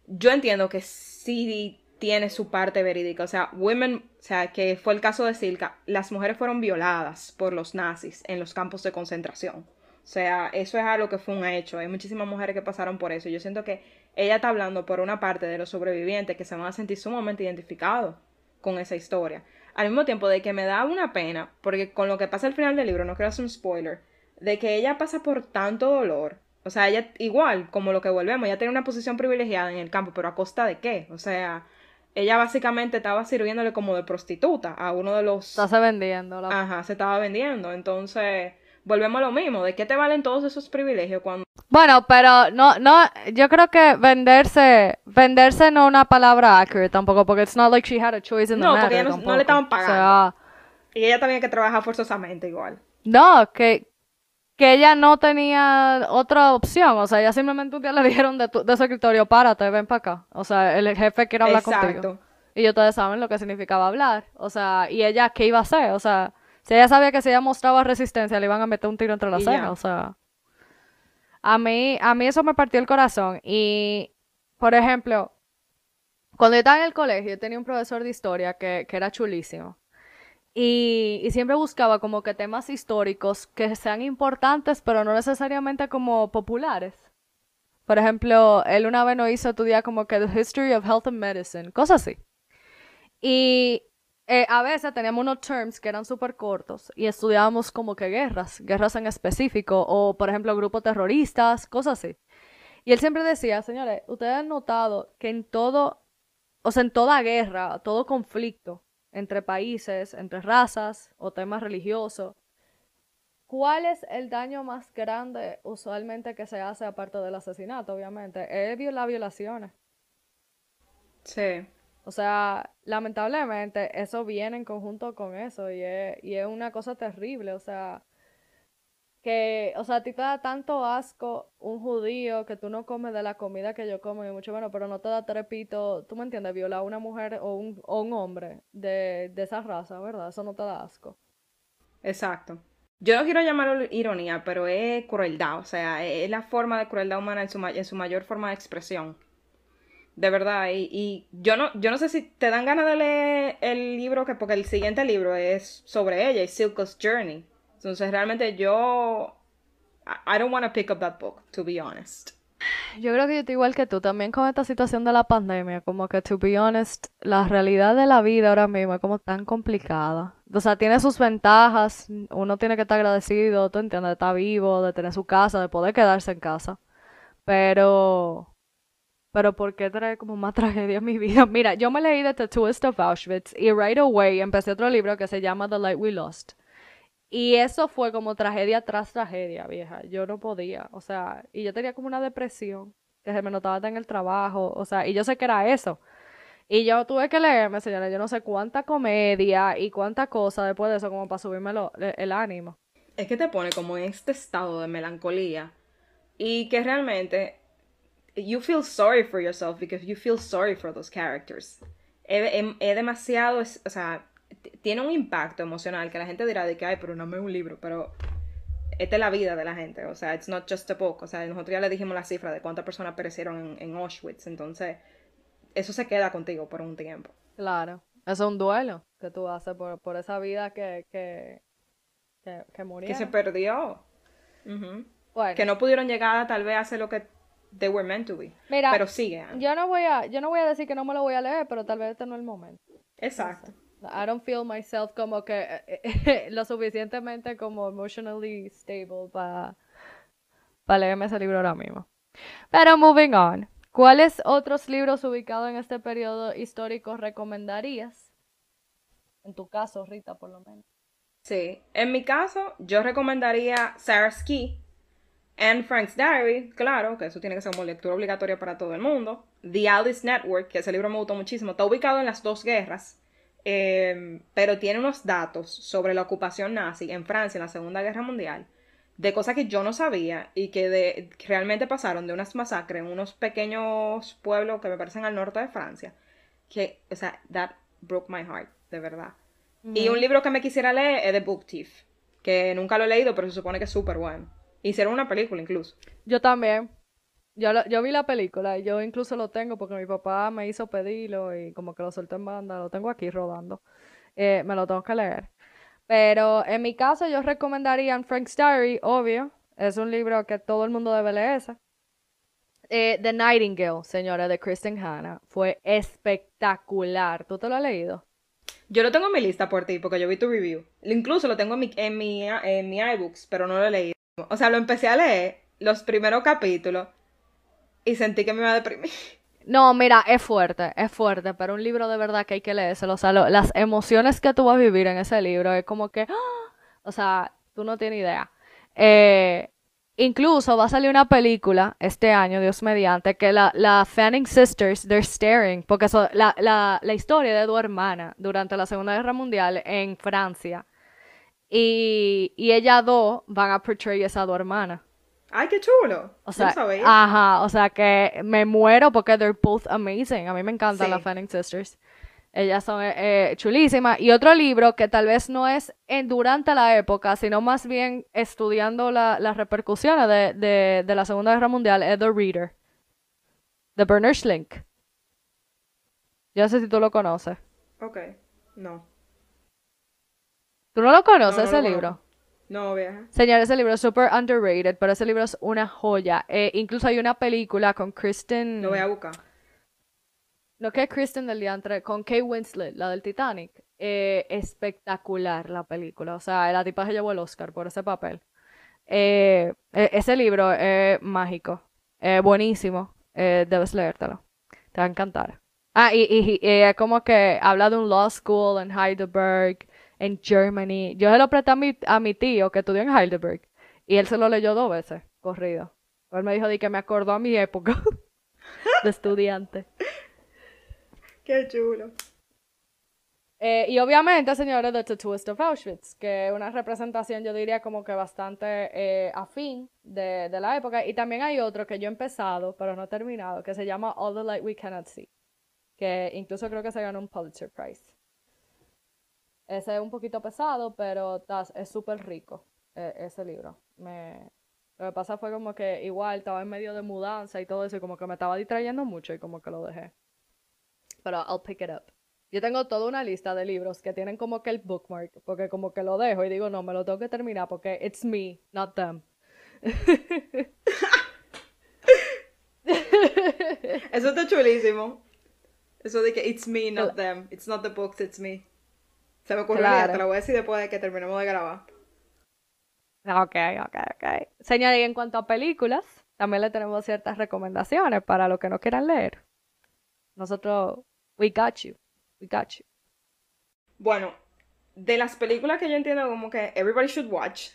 yo entiendo que sí tiene su parte verídica. O sea, women, o sea, que fue el caso de Silka, las mujeres fueron violadas por los nazis en los campos de concentración. O sea, eso es algo que fue un hecho. Hay muchísimas mujeres que pasaron por eso. Yo siento que ella está hablando por una parte de los sobrevivientes que se van a sentir sumamente identificados con esa historia. Al mismo tiempo de que me da una pena, porque con lo que pasa al final del libro, no quiero hacer un spoiler, de que ella pasa por tanto dolor. O sea, ella igual, como lo que volvemos, ella tiene una posición privilegiada en el campo, pero a costa de qué? O sea, ella básicamente estaba sirviéndole como de prostituta a uno de los... Estás vendiendo. La... Ajá, se estaba vendiendo. Entonces, volvemos a lo mismo. ¿De qué te valen todos esos privilegios cuando... Bueno, pero no, no, yo creo que venderse, venderse no es una palabra accurate tampoco, porque it's not like she had a choice in the No, matter porque ella no- no le estaban O pagando. sea, Y ella tenía que trabajar forzosamente igual. no, que, que ella no tenía otra opción, o sea, ella simplemente un día le dijeron de, tu, de su escritorio, párate, ven para acá. O sea, el jefe quiere hablar contigo. Exacto. Y ustedes saben lo que significaba hablar. O sea, y ella, ¿qué iba a hacer? O sea, si ella sabía que si ella mostraba resistencia le iban a meter un tiro entre las cejas, o sea. A mí, a mí eso me partió el corazón. Y, por ejemplo, cuando yo estaba en el colegio, yo tenía un profesor de historia que, que era chulísimo. Y, y siempre buscaba como que temas históricos que sean importantes, pero no necesariamente como populares. Por ejemplo, él una vez nos hizo estudiar como que The History of Health and Medicine, cosas así. Y eh, a veces teníamos unos terms que eran súper cortos y estudiábamos como que guerras, guerras en específico, o por ejemplo grupos terroristas, cosas así. Y él siempre decía, señores, ustedes han notado que en todo, o sea, en toda guerra, todo conflicto entre países, entre razas o temas religiosos, ¿cuál es el daño más grande usualmente que se hace aparte del asesinato, obviamente? Es viola- violaciones. Sí. O sea, lamentablemente eso viene en conjunto con eso y es, y es una cosa terrible, o sea, que, o sea, a ti te da tanto asco un judío que tú no comes de la comida que yo como y mucho menos, pero no te da trepito, tú me entiendes, violar a una mujer o un, o un hombre de, de esa raza, ¿verdad? Eso no te da asco. Exacto. Yo no quiero llamarlo ironía, pero es crueldad, o sea, es la forma de crueldad humana en su, en su mayor forma de expresión. De verdad, y, y yo no, yo no sé si te dan ganas de leer el libro, que porque el siguiente libro es sobre ella, es Silka's Journey. Entonces, realmente yo, I don't want to pick up that book, to be honest. Yo creo que yo estoy igual que tú, también con esta situación de la pandemia, como que, to be honest, la realidad de la vida ahora mismo es como tan complicada. O sea, tiene sus ventajas, uno tiene que estar agradecido, tú entiendes, de estar vivo, de tener su casa, de poder quedarse en casa. Pero, pero ¿por qué trae como más tragedia en mi vida? Mira, yo me leí The Tattooist of Auschwitz y right away empecé otro libro que se llama The Light We Lost. Y eso fue como tragedia tras tragedia, vieja. Yo no podía, o sea, y yo tenía como una depresión que se me notaba hasta en el trabajo, o sea, y yo sé que era eso. Y yo tuve que leerme, señores, yo no sé cuánta comedia y cuánta cosa después de eso como para subirme el, el ánimo. Es que te pone como en este estado de melancolía y que realmente you feel sorry for yourself because you feel sorry for those characters. Es, demasiado, es- o sea, tiene un impacto emocional que la gente dirá de que, ay, pero no es un libro, pero esta es la vida de la gente, o sea, it's not just a book, o sea, nosotros ya le dijimos la cifra de cuántas personas perecieron en, en Auschwitz, entonces eso se queda contigo por un tiempo. Claro, es un duelo que tú haces por, por esa vida que, que, que, que Que murieron. se perdió. Ujú. Bueno, Que no pudieron llegar tal vez a hacer lo que they were meant to be. mira, Pero sigue. Ana. yo no voy a, yo no voy a decir que no me lo voy a leer, pero tal vez este no es el momento. Exacto. I don't feel myself como que eh, lo suficientemente como emotionally stable para leerme ese libro ahora mismo. Pero moving on. ¿Cuáles otros libros ubicados en este periodo histórico recomendarías? En tu caso, Rita, por lo menos. Sí, en mi caso, yo recomendaría Sarah's Key, Anne Frank's Diary, claro, que eso tiene que ser como lectura obligatoria para todo el mundo. The Alice Network, que ese libro me gustó muchísimo, está ubicado en las dos guerras, eh, pero tiene unos datos sobre la ocupación nazi en Francia en la Segunda Guerra Mundial de cosas que yo no sabía y que, de, realmente pasaron de unas masacres en unos pequeños pueblos que me parecen al norte de Francia. Que, o sea, that broke my heart, de verdad. Y un libro que me quisiera leer es The Book Thief, que nunca lo he leído, pero se supone que es súper bueno. Hicieron una película incluso. Yo también. Yo, yo vi la película y yo incluso lo tengo porque mi papá me hizo pedirlo y como que lo solté en banda, lo tengo aquí rodando. Eh, me lo tengo que leer. Pero en mi caso yo recomendaría Frank's Diary, obvio. Es un libro que todo el mundo debe leerse. Eh, The Nightingale, señora, de Kristen Hanna. Fue espectacular. ¿Tú te lo has leído? Yo lo tengo en mi lista por ti, porque yo vi tu review. Incluso lo tengo en mi, en mi, en mi iBooks, pero no lo he leído. O sea, lo empecé a leer los primeros capítulos y sentí que me iba a deprimir. No, mira, es fuerte, es fuerte, pero un libro de verdad que hay que leérselo. O sea, las emociones que tú vas a vivir en ese libro es como que, ¡ah! o sea, tú no tienes idea. Eh, incluso va a salir una película este año, Dios mediante, que la, la Fanning Sisters, they're staring, porque eso, la, la, la historia de dos hermanas durante la Segunda Guerra Mundial en Francia. Y, y ellas dos van a portray esa dos hermanas. ¡Ay, qué chulo! O sea, ajá, o sea que me muero porque they're both amazing. A mí me encantan las Fanning Sisters. Ellas son eh, eh, chulísimas. Y otro libro que tal vez no es en, durante la época, sino más bien estudiando las repercusiones de, de, la Segunda Guerra Mundial, es The Reader. De Bernard Schlink. Yo no sé si tú lo conoces. Ok, no. ¿Tú no lo conoces ese libro? No, vieja. Señor, ese libro es súper underrated, pero ese libro es una joya. Eh, incluso hay una película con Kristen... Lo voy a buscar. No que Kristen del diantre, con Kay Winslet, la del Titanic. Eh, espectacular la película. O sea, la tipa se llevó el Oscar por ese papel. Eh, e, ese libro es mágico. buenísimo. debes leértelo. Te va a encantar. Ah, y, y, y como que habla de un law school en Heidelberg en Germany. Yo se lo presté a mi, a mi tío que estudió en Heidelberg y él se lo leyó dos veces, corrido. Él me dijo de que me acordó a mi época de estudiante. Qué chulo. Eh, y obviamente, señores, The Tattooist of Auschwitz, que es una representación, yo diría, como que bastante eh, afín de, de, la época. Y también hay otro que yo he empezado, pero no he terminado, que se llama All the Light We Cannot See, que incluso creo que se ganó un Pulitzer Prize. Ese es un poquito pesado, pero es súper rico e, ese libro. Me, lo que pasa fue como que igual estaba en medio de mudanza y todo eso, y como que me estaba distrayendo mucho y como que lo dejé. Pero I'll pick it up. Yo tengo toda una lista de libros que tienen como que el bookmark, porque como que lo dejo y digo, no, me lo tengo que terminar porque it's me, not them. Eso está chulísimo. Eso de que it's me, not them. It's not the books, it's me. Se me ocurrió te lo voy a decir después de que terminemos de grabar. Ok, ok, ok. Señores, y en cuanto a películas, también le tenemos ciertas recomendaciones para los que no quieran leer. Nosotros, we got you, we got you. Bueno, de las películas que yo entiendo como que everybody should watch,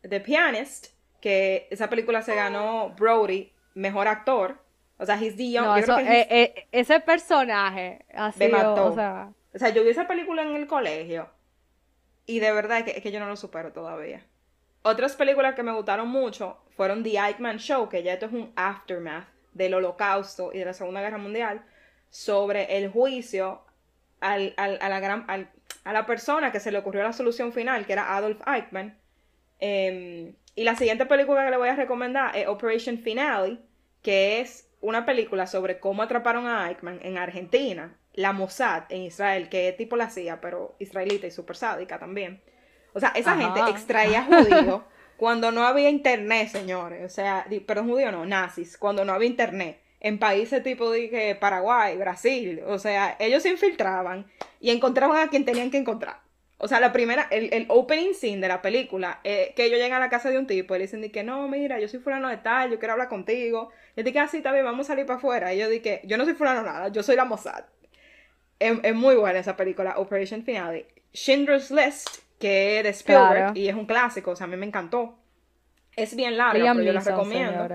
The Pianist, que esa película se ganó Brody, mejor actor. O sea, he's the young. No, eso, eh, eh, ese personaje así, o sea, o sea, yo vi esa película en el colegio y de verdad es que, yo no lo supero todavía. Otras películas que me gustaron mucho fueron The Eichmann Show, que ya esto es un aftermath del holocausto y de la Segunda Guerra Mundial, sobre el juicio a la persona que se le ocurrió la solución final, que era Adolf Eichmann. Em, y la siguiente película que le voy a recomendar es Operation Finale, que es una película sobre cómo atraparon a Eichmann en Argentina la Mossad en Israel, que tipo la hacía, pero israelita y súper sádica también. O sea, esa gente extraía judíos cuando no había internet, señores. O sea, perdón, judío no, nazis, cuando no había internet. En países tipo Paraguay, Brasil. O sea, ellos se infiltraban y encontraban a quien tenían que encontrar. O sea, la primera, el, el opening scene de la película, eh, que ellos llegan a la casa de un tipo y le dicen que no, mira, yo soy fulano de tal, yo quiero hablar contigo. Y dije, así, ah, está bien, vamos a salir para afuera. Y yo dije, yo no soy fulano nada, yo soy la Mossad. Es, es muy buena esa película, Operation Finale. Schindler's List, que es de Spielberg y es un clásico, o sea, a mí me encantó. Es bien larga, pero yo la recomiendo.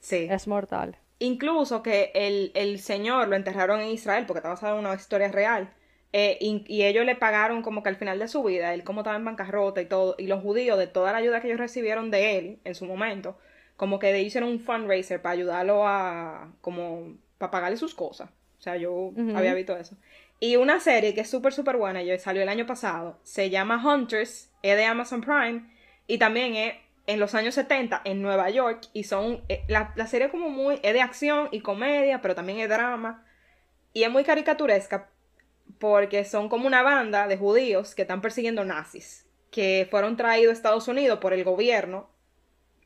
Sí. Es mortal. Incluso que el, el señor lo enterraron en Israel porque está basado en una historia real. Eh, y, ellos le pagaron como que al final de su vida, él como estaba en bancarrota y todo, y los judíos de toda la ayuda que ellos recibieron de él en su momento, como que le hicieron un fundraiser para ayudarlo a, como, para pagarle sus cosas. O sea, yo había visto eso. Y una serie que es súper, súper buena, yo salió el año pasado, se llama Hunters, es de Amazon Prime, y también es en los años 70 en Nueva York, y son, eh, la, la serie como muy, es de acción y comedia, pero también es drama, y es muy caricaturesca, porque son como una banda de judíos que están persiguiendo nazis, que fueron traídos a Estados Unidos por el gobierno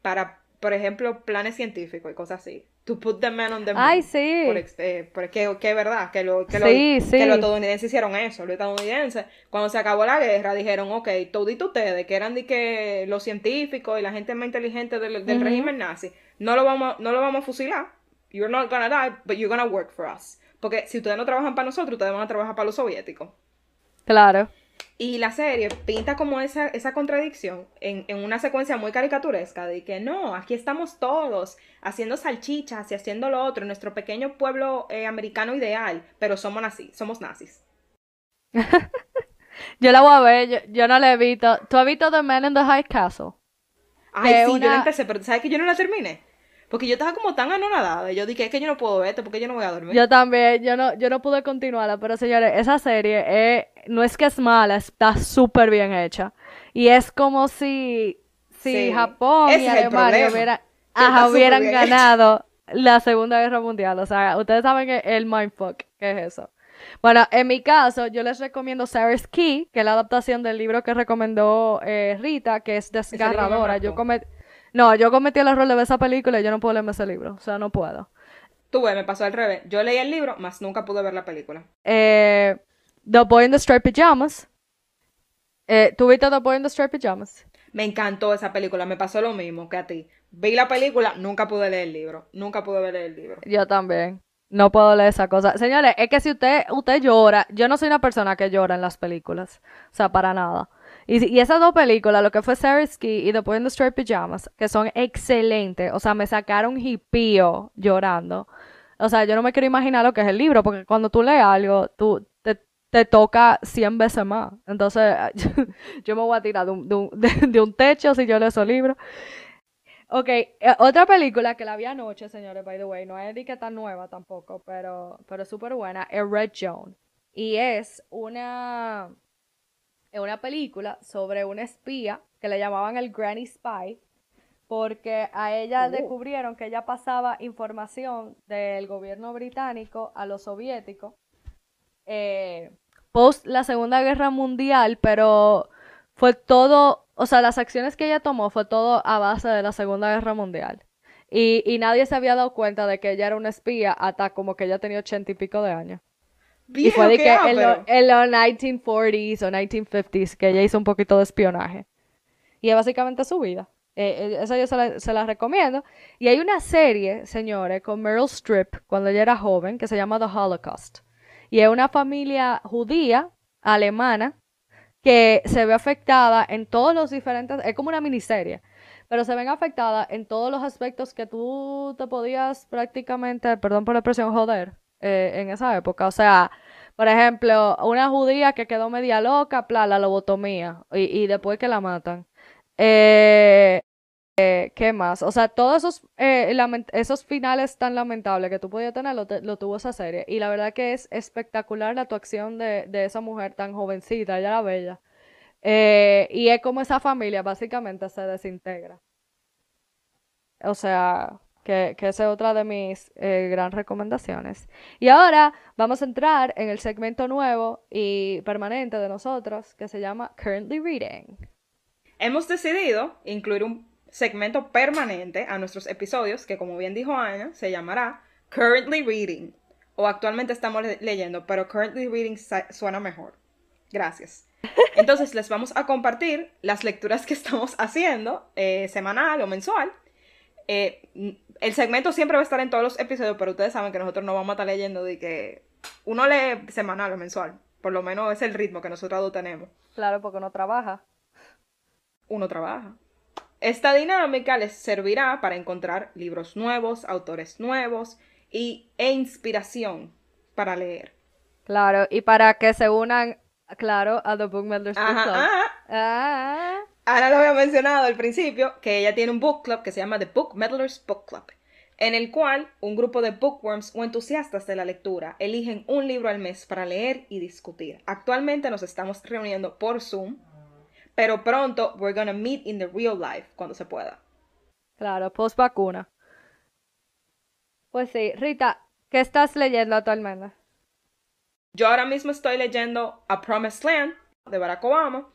para, por ejemplo, planes científicos y cosas así. To put the men on the moon. Ay, sí. Eh, porque es verdad, que, lo, que, los estadounidenses hicieron eso. Los estadounidenses, cuando se acabó la guerra, dijeron, ok, todito ustedes, que eran de que los científicos y la gente más inteligente del, régimen nazi, no lo, vamos, no lo vamos a fusilar. You're not gonna die, but you're gonna work for us. Porque si ustedes no trabajan para nosotros, ustedes van a trabajar para los soviéticos. Claro. Y la serie pinta como esa, esa contradicción en, una secuencia muy caricaturesca de que no, aquí estamos todos haciendo salchichas y haciendo lo otro, nuestro pequeño pueblo eh, americano ideal, pero somos nazis, somos nazis. yo la voy a ver, yo, no la he visto. ¿Tú has visto The Man in the High Castle? Ay, sí, yo la empecé, pero ¿sabes que yo no la terminé? Porque yo estaba como tan anonadada. Yo dije, es que yo no puedo ver esto porque yo no voy a dormir. Yo también, yo no, yo no pude continuarla. Pero señores, esa serie no es que es mala, está súper bien hecha. Y es como si, si Japón y Alemania hubieran ganado la Segunda Guerra Mundial. O sea, ustedes saben que el mindfuck, ¿qué es eso? Bueno, en mi caso, yo les recomiendo Sarah's Key, que es la adaptación del libro que recomendó eh, Rita, que es desgarradora. Yo cometí no, yo cometí el error de ver esa película y yo no puedo leerme ese libro. O sea, no puedo. Tú, me pasó al revés. Yo leí el libro, más nunca pude ver la película. Eh, the Boy in the Striped Pajamas. Eh, ¿Tú viste The Boy in the Striped Pajamas? Me encantó esa película, me pasó lo mismo que a ti. Vi la película, nunca pude leer el libro. Nunca pude leer el libro. Yo también. No puedo leer esa cosa. Señores, es que si usted, usted llora, yo no soy una persona que llora en las películas. O sea, para nada. Y, esas dos películas, lo que fue Ski y in the Striped Pajamas, que son excelentes. O sea, me sacaron hipío llorando. O sea, yo no me quiero imaginar lo que es el libro, porque cuando tú lees algo, tú te, toca 100 veces más. Entonces, yo, me voy a tirar de un, techo si yo leo esos libros. Ok, eh, otra película que la vi anoche, señores, by the way, no es de que tan nueva tampoco, pero, pero es súper buena, es Red Joan. Y es una en una película sobre una espía que le llamaban el Granny Spy, porque a ella oh. descubrieron que ella pasaba información del gobierno británico a los soviéticos eh, post la Segunda Guerra Mundial, pero fue todo, o sea, las acciones que ella tomó fue todo a base de la Segunda Guerra Mundial. Y, y nadie se había dado cuenta de que ella era una espía hasta como que ella tenía ochenta y pico de años y fue de que en, los 1940s o 1950s que ella hizo un poquito de espionaje. Y es básicamente su vida. Eh, eh, esa yo se la, recomiendo. Y hay una serie, señores, con Meryl Streep, cuando ella era joven, que se llama The Holocaust. Y es una familia judía, alemana, que se ve afectada en todos los diferentes... Es como una miniserie. Pero se ven afectadas en todos los aspectos que tú te podías prácticamente, perdón por la expresión, joder eh, en esa época. O sea, por ejemplo, una judía que quedó media loca, pla, la lobotomía, y, y después que la matan. Eh, eh, ¿Qué más? O sea, todos esos, esos finales tan lamentables que tú podías tener lo, tuvo esa serie. Y la verdad que es espectacular la actuación de, de esa mujer tan jovencita, ella era bella. y es como esa familia básicamente se desintegra. O sea, que, que es otra de mis eh, gran recomendaciones. Y ahora vamos a entrar en el segmento nuevo y permanente de nosotros que se llama Currently Reading. Hemos decidido incluir un segmento permanente a nuestros episodios que, como bien dijo Ana, se llamará Currently Reading. O actualmente estamos leyendo, pero Currently Reading suena mejor. Gracias. Entonces les vamos a compartir las lecturas que estamos haciendo, eh, semanal o mensual. Eh, el segmento siempre va a estar en todos los episodios, pero ustedes saben que nosotros no vamos a estar leyendo de que uno lee semanal o mensual. Por lo menos es el ritmo que nosotros tenemos. Claro, porque uno trabaja. Uno trabaja. Esta dinámica les servirá para encontrar libros nuevos, autores nuevos y, e inspiración para leer. Claro, y para que se unan, claro, a The Book Book Club. Ah. Ana lo había mencionado al principio, que ella tiene un book club que se llama The Book Meddlers Book Club, en el cual un grupo de bookworms o entusiastas de la lectura eligen un libro al mes para leer y discutir. Actualmente nos estamos reuniendo por Zoom, pero pronto we're gonna meet in the real life cuando se pueda. Claro, post vacuna. Pues sí, Rita, ¿qué estás leyendo actualmente? Yo ahora mismo estoy leyendo A Promised Land de Barack Obama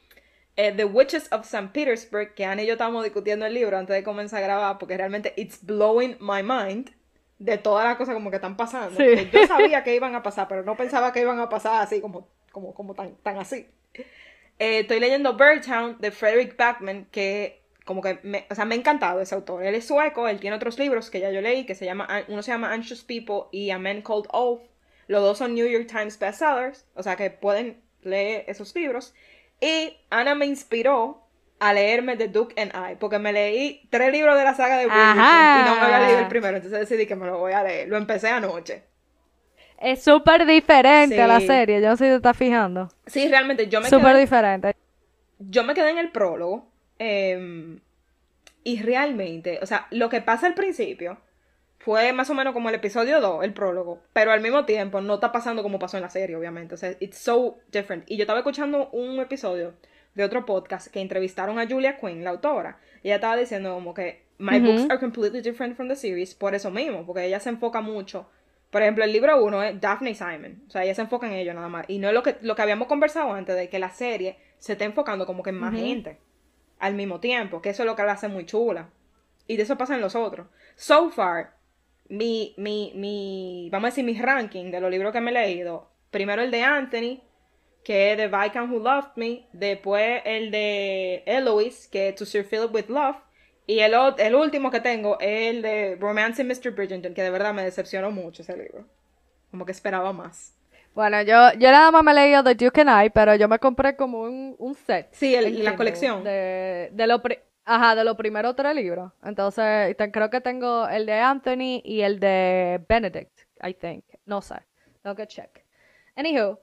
eh, The Witches of St. Petersburg, que Ana y yo estábamos discutiendo el libro antes de comenzar a grabar, porque realmente it's blowing my mind de todas las cosas como que están pasando. Yo sabía que iban a pasar, pero no pensaba que iban a pasar así como, como, como tan, tan así. Eh, estoy leyendo Birdtown de Frederick Backman, que como que me, o sea, me ha encantado ese autor. Él es sueco, él tiene otros libros que ya yo leí, que se llama, uno se llama Anxious People y A Man Called Oath. Los dos son New York Times bestsellers, o sea que pueden leer esos libros. Y Ana me inspiró a leerme The Duke and I, porque me leí tres libros de la saga de Bridgerton y no me había leído el primero, entonces decidí que me lo voy a leer. Lo empecé anoche. Es súper diferente a la serie, yo no sé si te estás fijando. Sí, realmente, yo me Súper diferente. Yo me quedé en el prólogo, em, y realmente, o sea, lo que pasa al principio fue más o menos como el episodio 2, el prólogo, pero al mismo tiempo no está pasando como pasó en la serie, obviamente. O sea, it's so different. Y yo estaba escuchando un episodio de otro podcast que entrevistaron a Julia Quinn, la autora, y ella estaba diciendo como que my books are completely different from the series por eso mismo, porque ella se enfoca mucho. Por ejemplo, el libro 1 es Daphne Simon, o sea, ella se enfoca en ello nada más. Y no es lo que, lo que habíamos conversado antes de que la serie se está enfocando como que en más gente al mismo tiempo, que eso es lo que la hace muy chula. Y de eso pasa en los otros. So far, mi, mi, mi, vamos a decir, mi ranking de los libros que me he leído. Primero el de Anthony, que es The Viscount Who Loved Me. Después el de Eloise, que es To Sir Philip with Love. Y el, el último que tengo es el de Romance Mr. Bridgerton, que de verdad me decepcionó mucho ese libro. Como que esperaba más. Bueno, yo, yo nada más me he leído The Duke and I, pero yo me compré como un, un set. Sí, el, la colección. De, de lo, Ajá, de los primeros tres libros. Entonces, creo que tengo el de Anthony y el de Benedict, I think. No sé. Tengo que check. Anywho,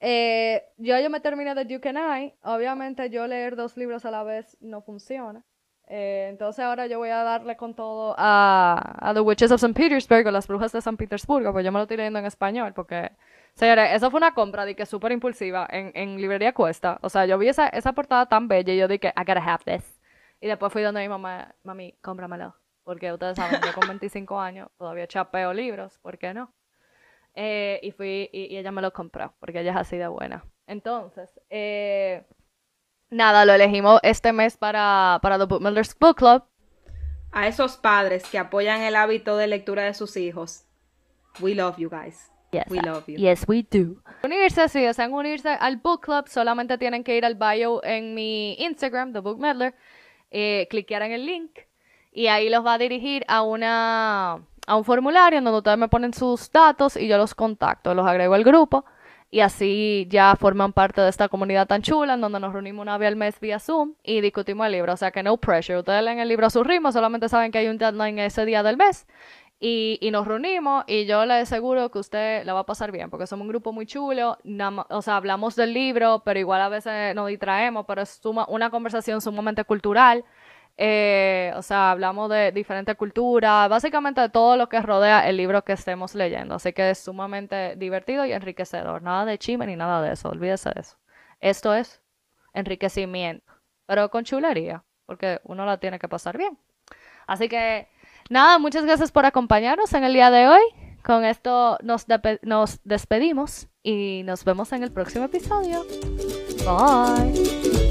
eh, yo yo me terminé de Duke and I. Obviamente, yo leer dos libros a la vez no funciona. Eh, entonces, ahora yo voy a darle con todo a, a The Witches of St. Petersburg Las Brujas de San Petersburgo, pues yo me lo estoy leyendo en español porque Señores, eso fue una compra de que súper impulsiva en, en librería Cuesta. O sea, yo vi esa, esa portada tan bella y yo dije, I gotta have this. Y después fui donde mi mamá, mami, cómpramelo. Porque ustedes saben, yo con 25 años todavía chapeo libros, ¿por qué no? Eh, y fui, y, ella me lo compró, porque ella es así de buena. Entonces, eh, nada, lo elegimos este mes para, para The Bookmillers Book Club. A esos padres que apoyan el hábito de lectura de sus hijos, we love you guys. Yes, we love you. Yes, we do. Unirse, si desean unirse al book club, solamente tienen que ir al bio en mi Instagram, The Book Meddler, eh, cliquear en el link y ahí los va a dirigir a una a un formulario en donde ustedes me ponen sus datos y yo los contacto, los agrego al grupo y así ya forman parte de esta comunidad tan chula en donde nos reunimos una vez al mes vía Zoom y discutimos el libro. O sea que no pressure, ustedes leen el libro a su ritmo, solamente saben que hay un deadline ese día del mes y, nos reunimos y yo le aseguro que usted la va a pasar bien, porque somos un grupo muy chulo, o sea, hablamos del libro, pero igual a veces nos distraemos, pero es una conversación sumamente cultural. Eh, o sea, hablamos de diferentes culturas, básicamente de todo lo que rodea el libro que estemos leyendo. Así que es sumamente divertido y enriquecedor. Nada de chisme ni nada de eso, olvídese de eso. Esto es enriquecimiento, pero con chulería, porque uno la tiene que pasar bien. Así que Nada, muchas gracias por acompañarnos en el día de hoy. Con esto nos, despedimos y nos vemos en el próximo episodio. Bye.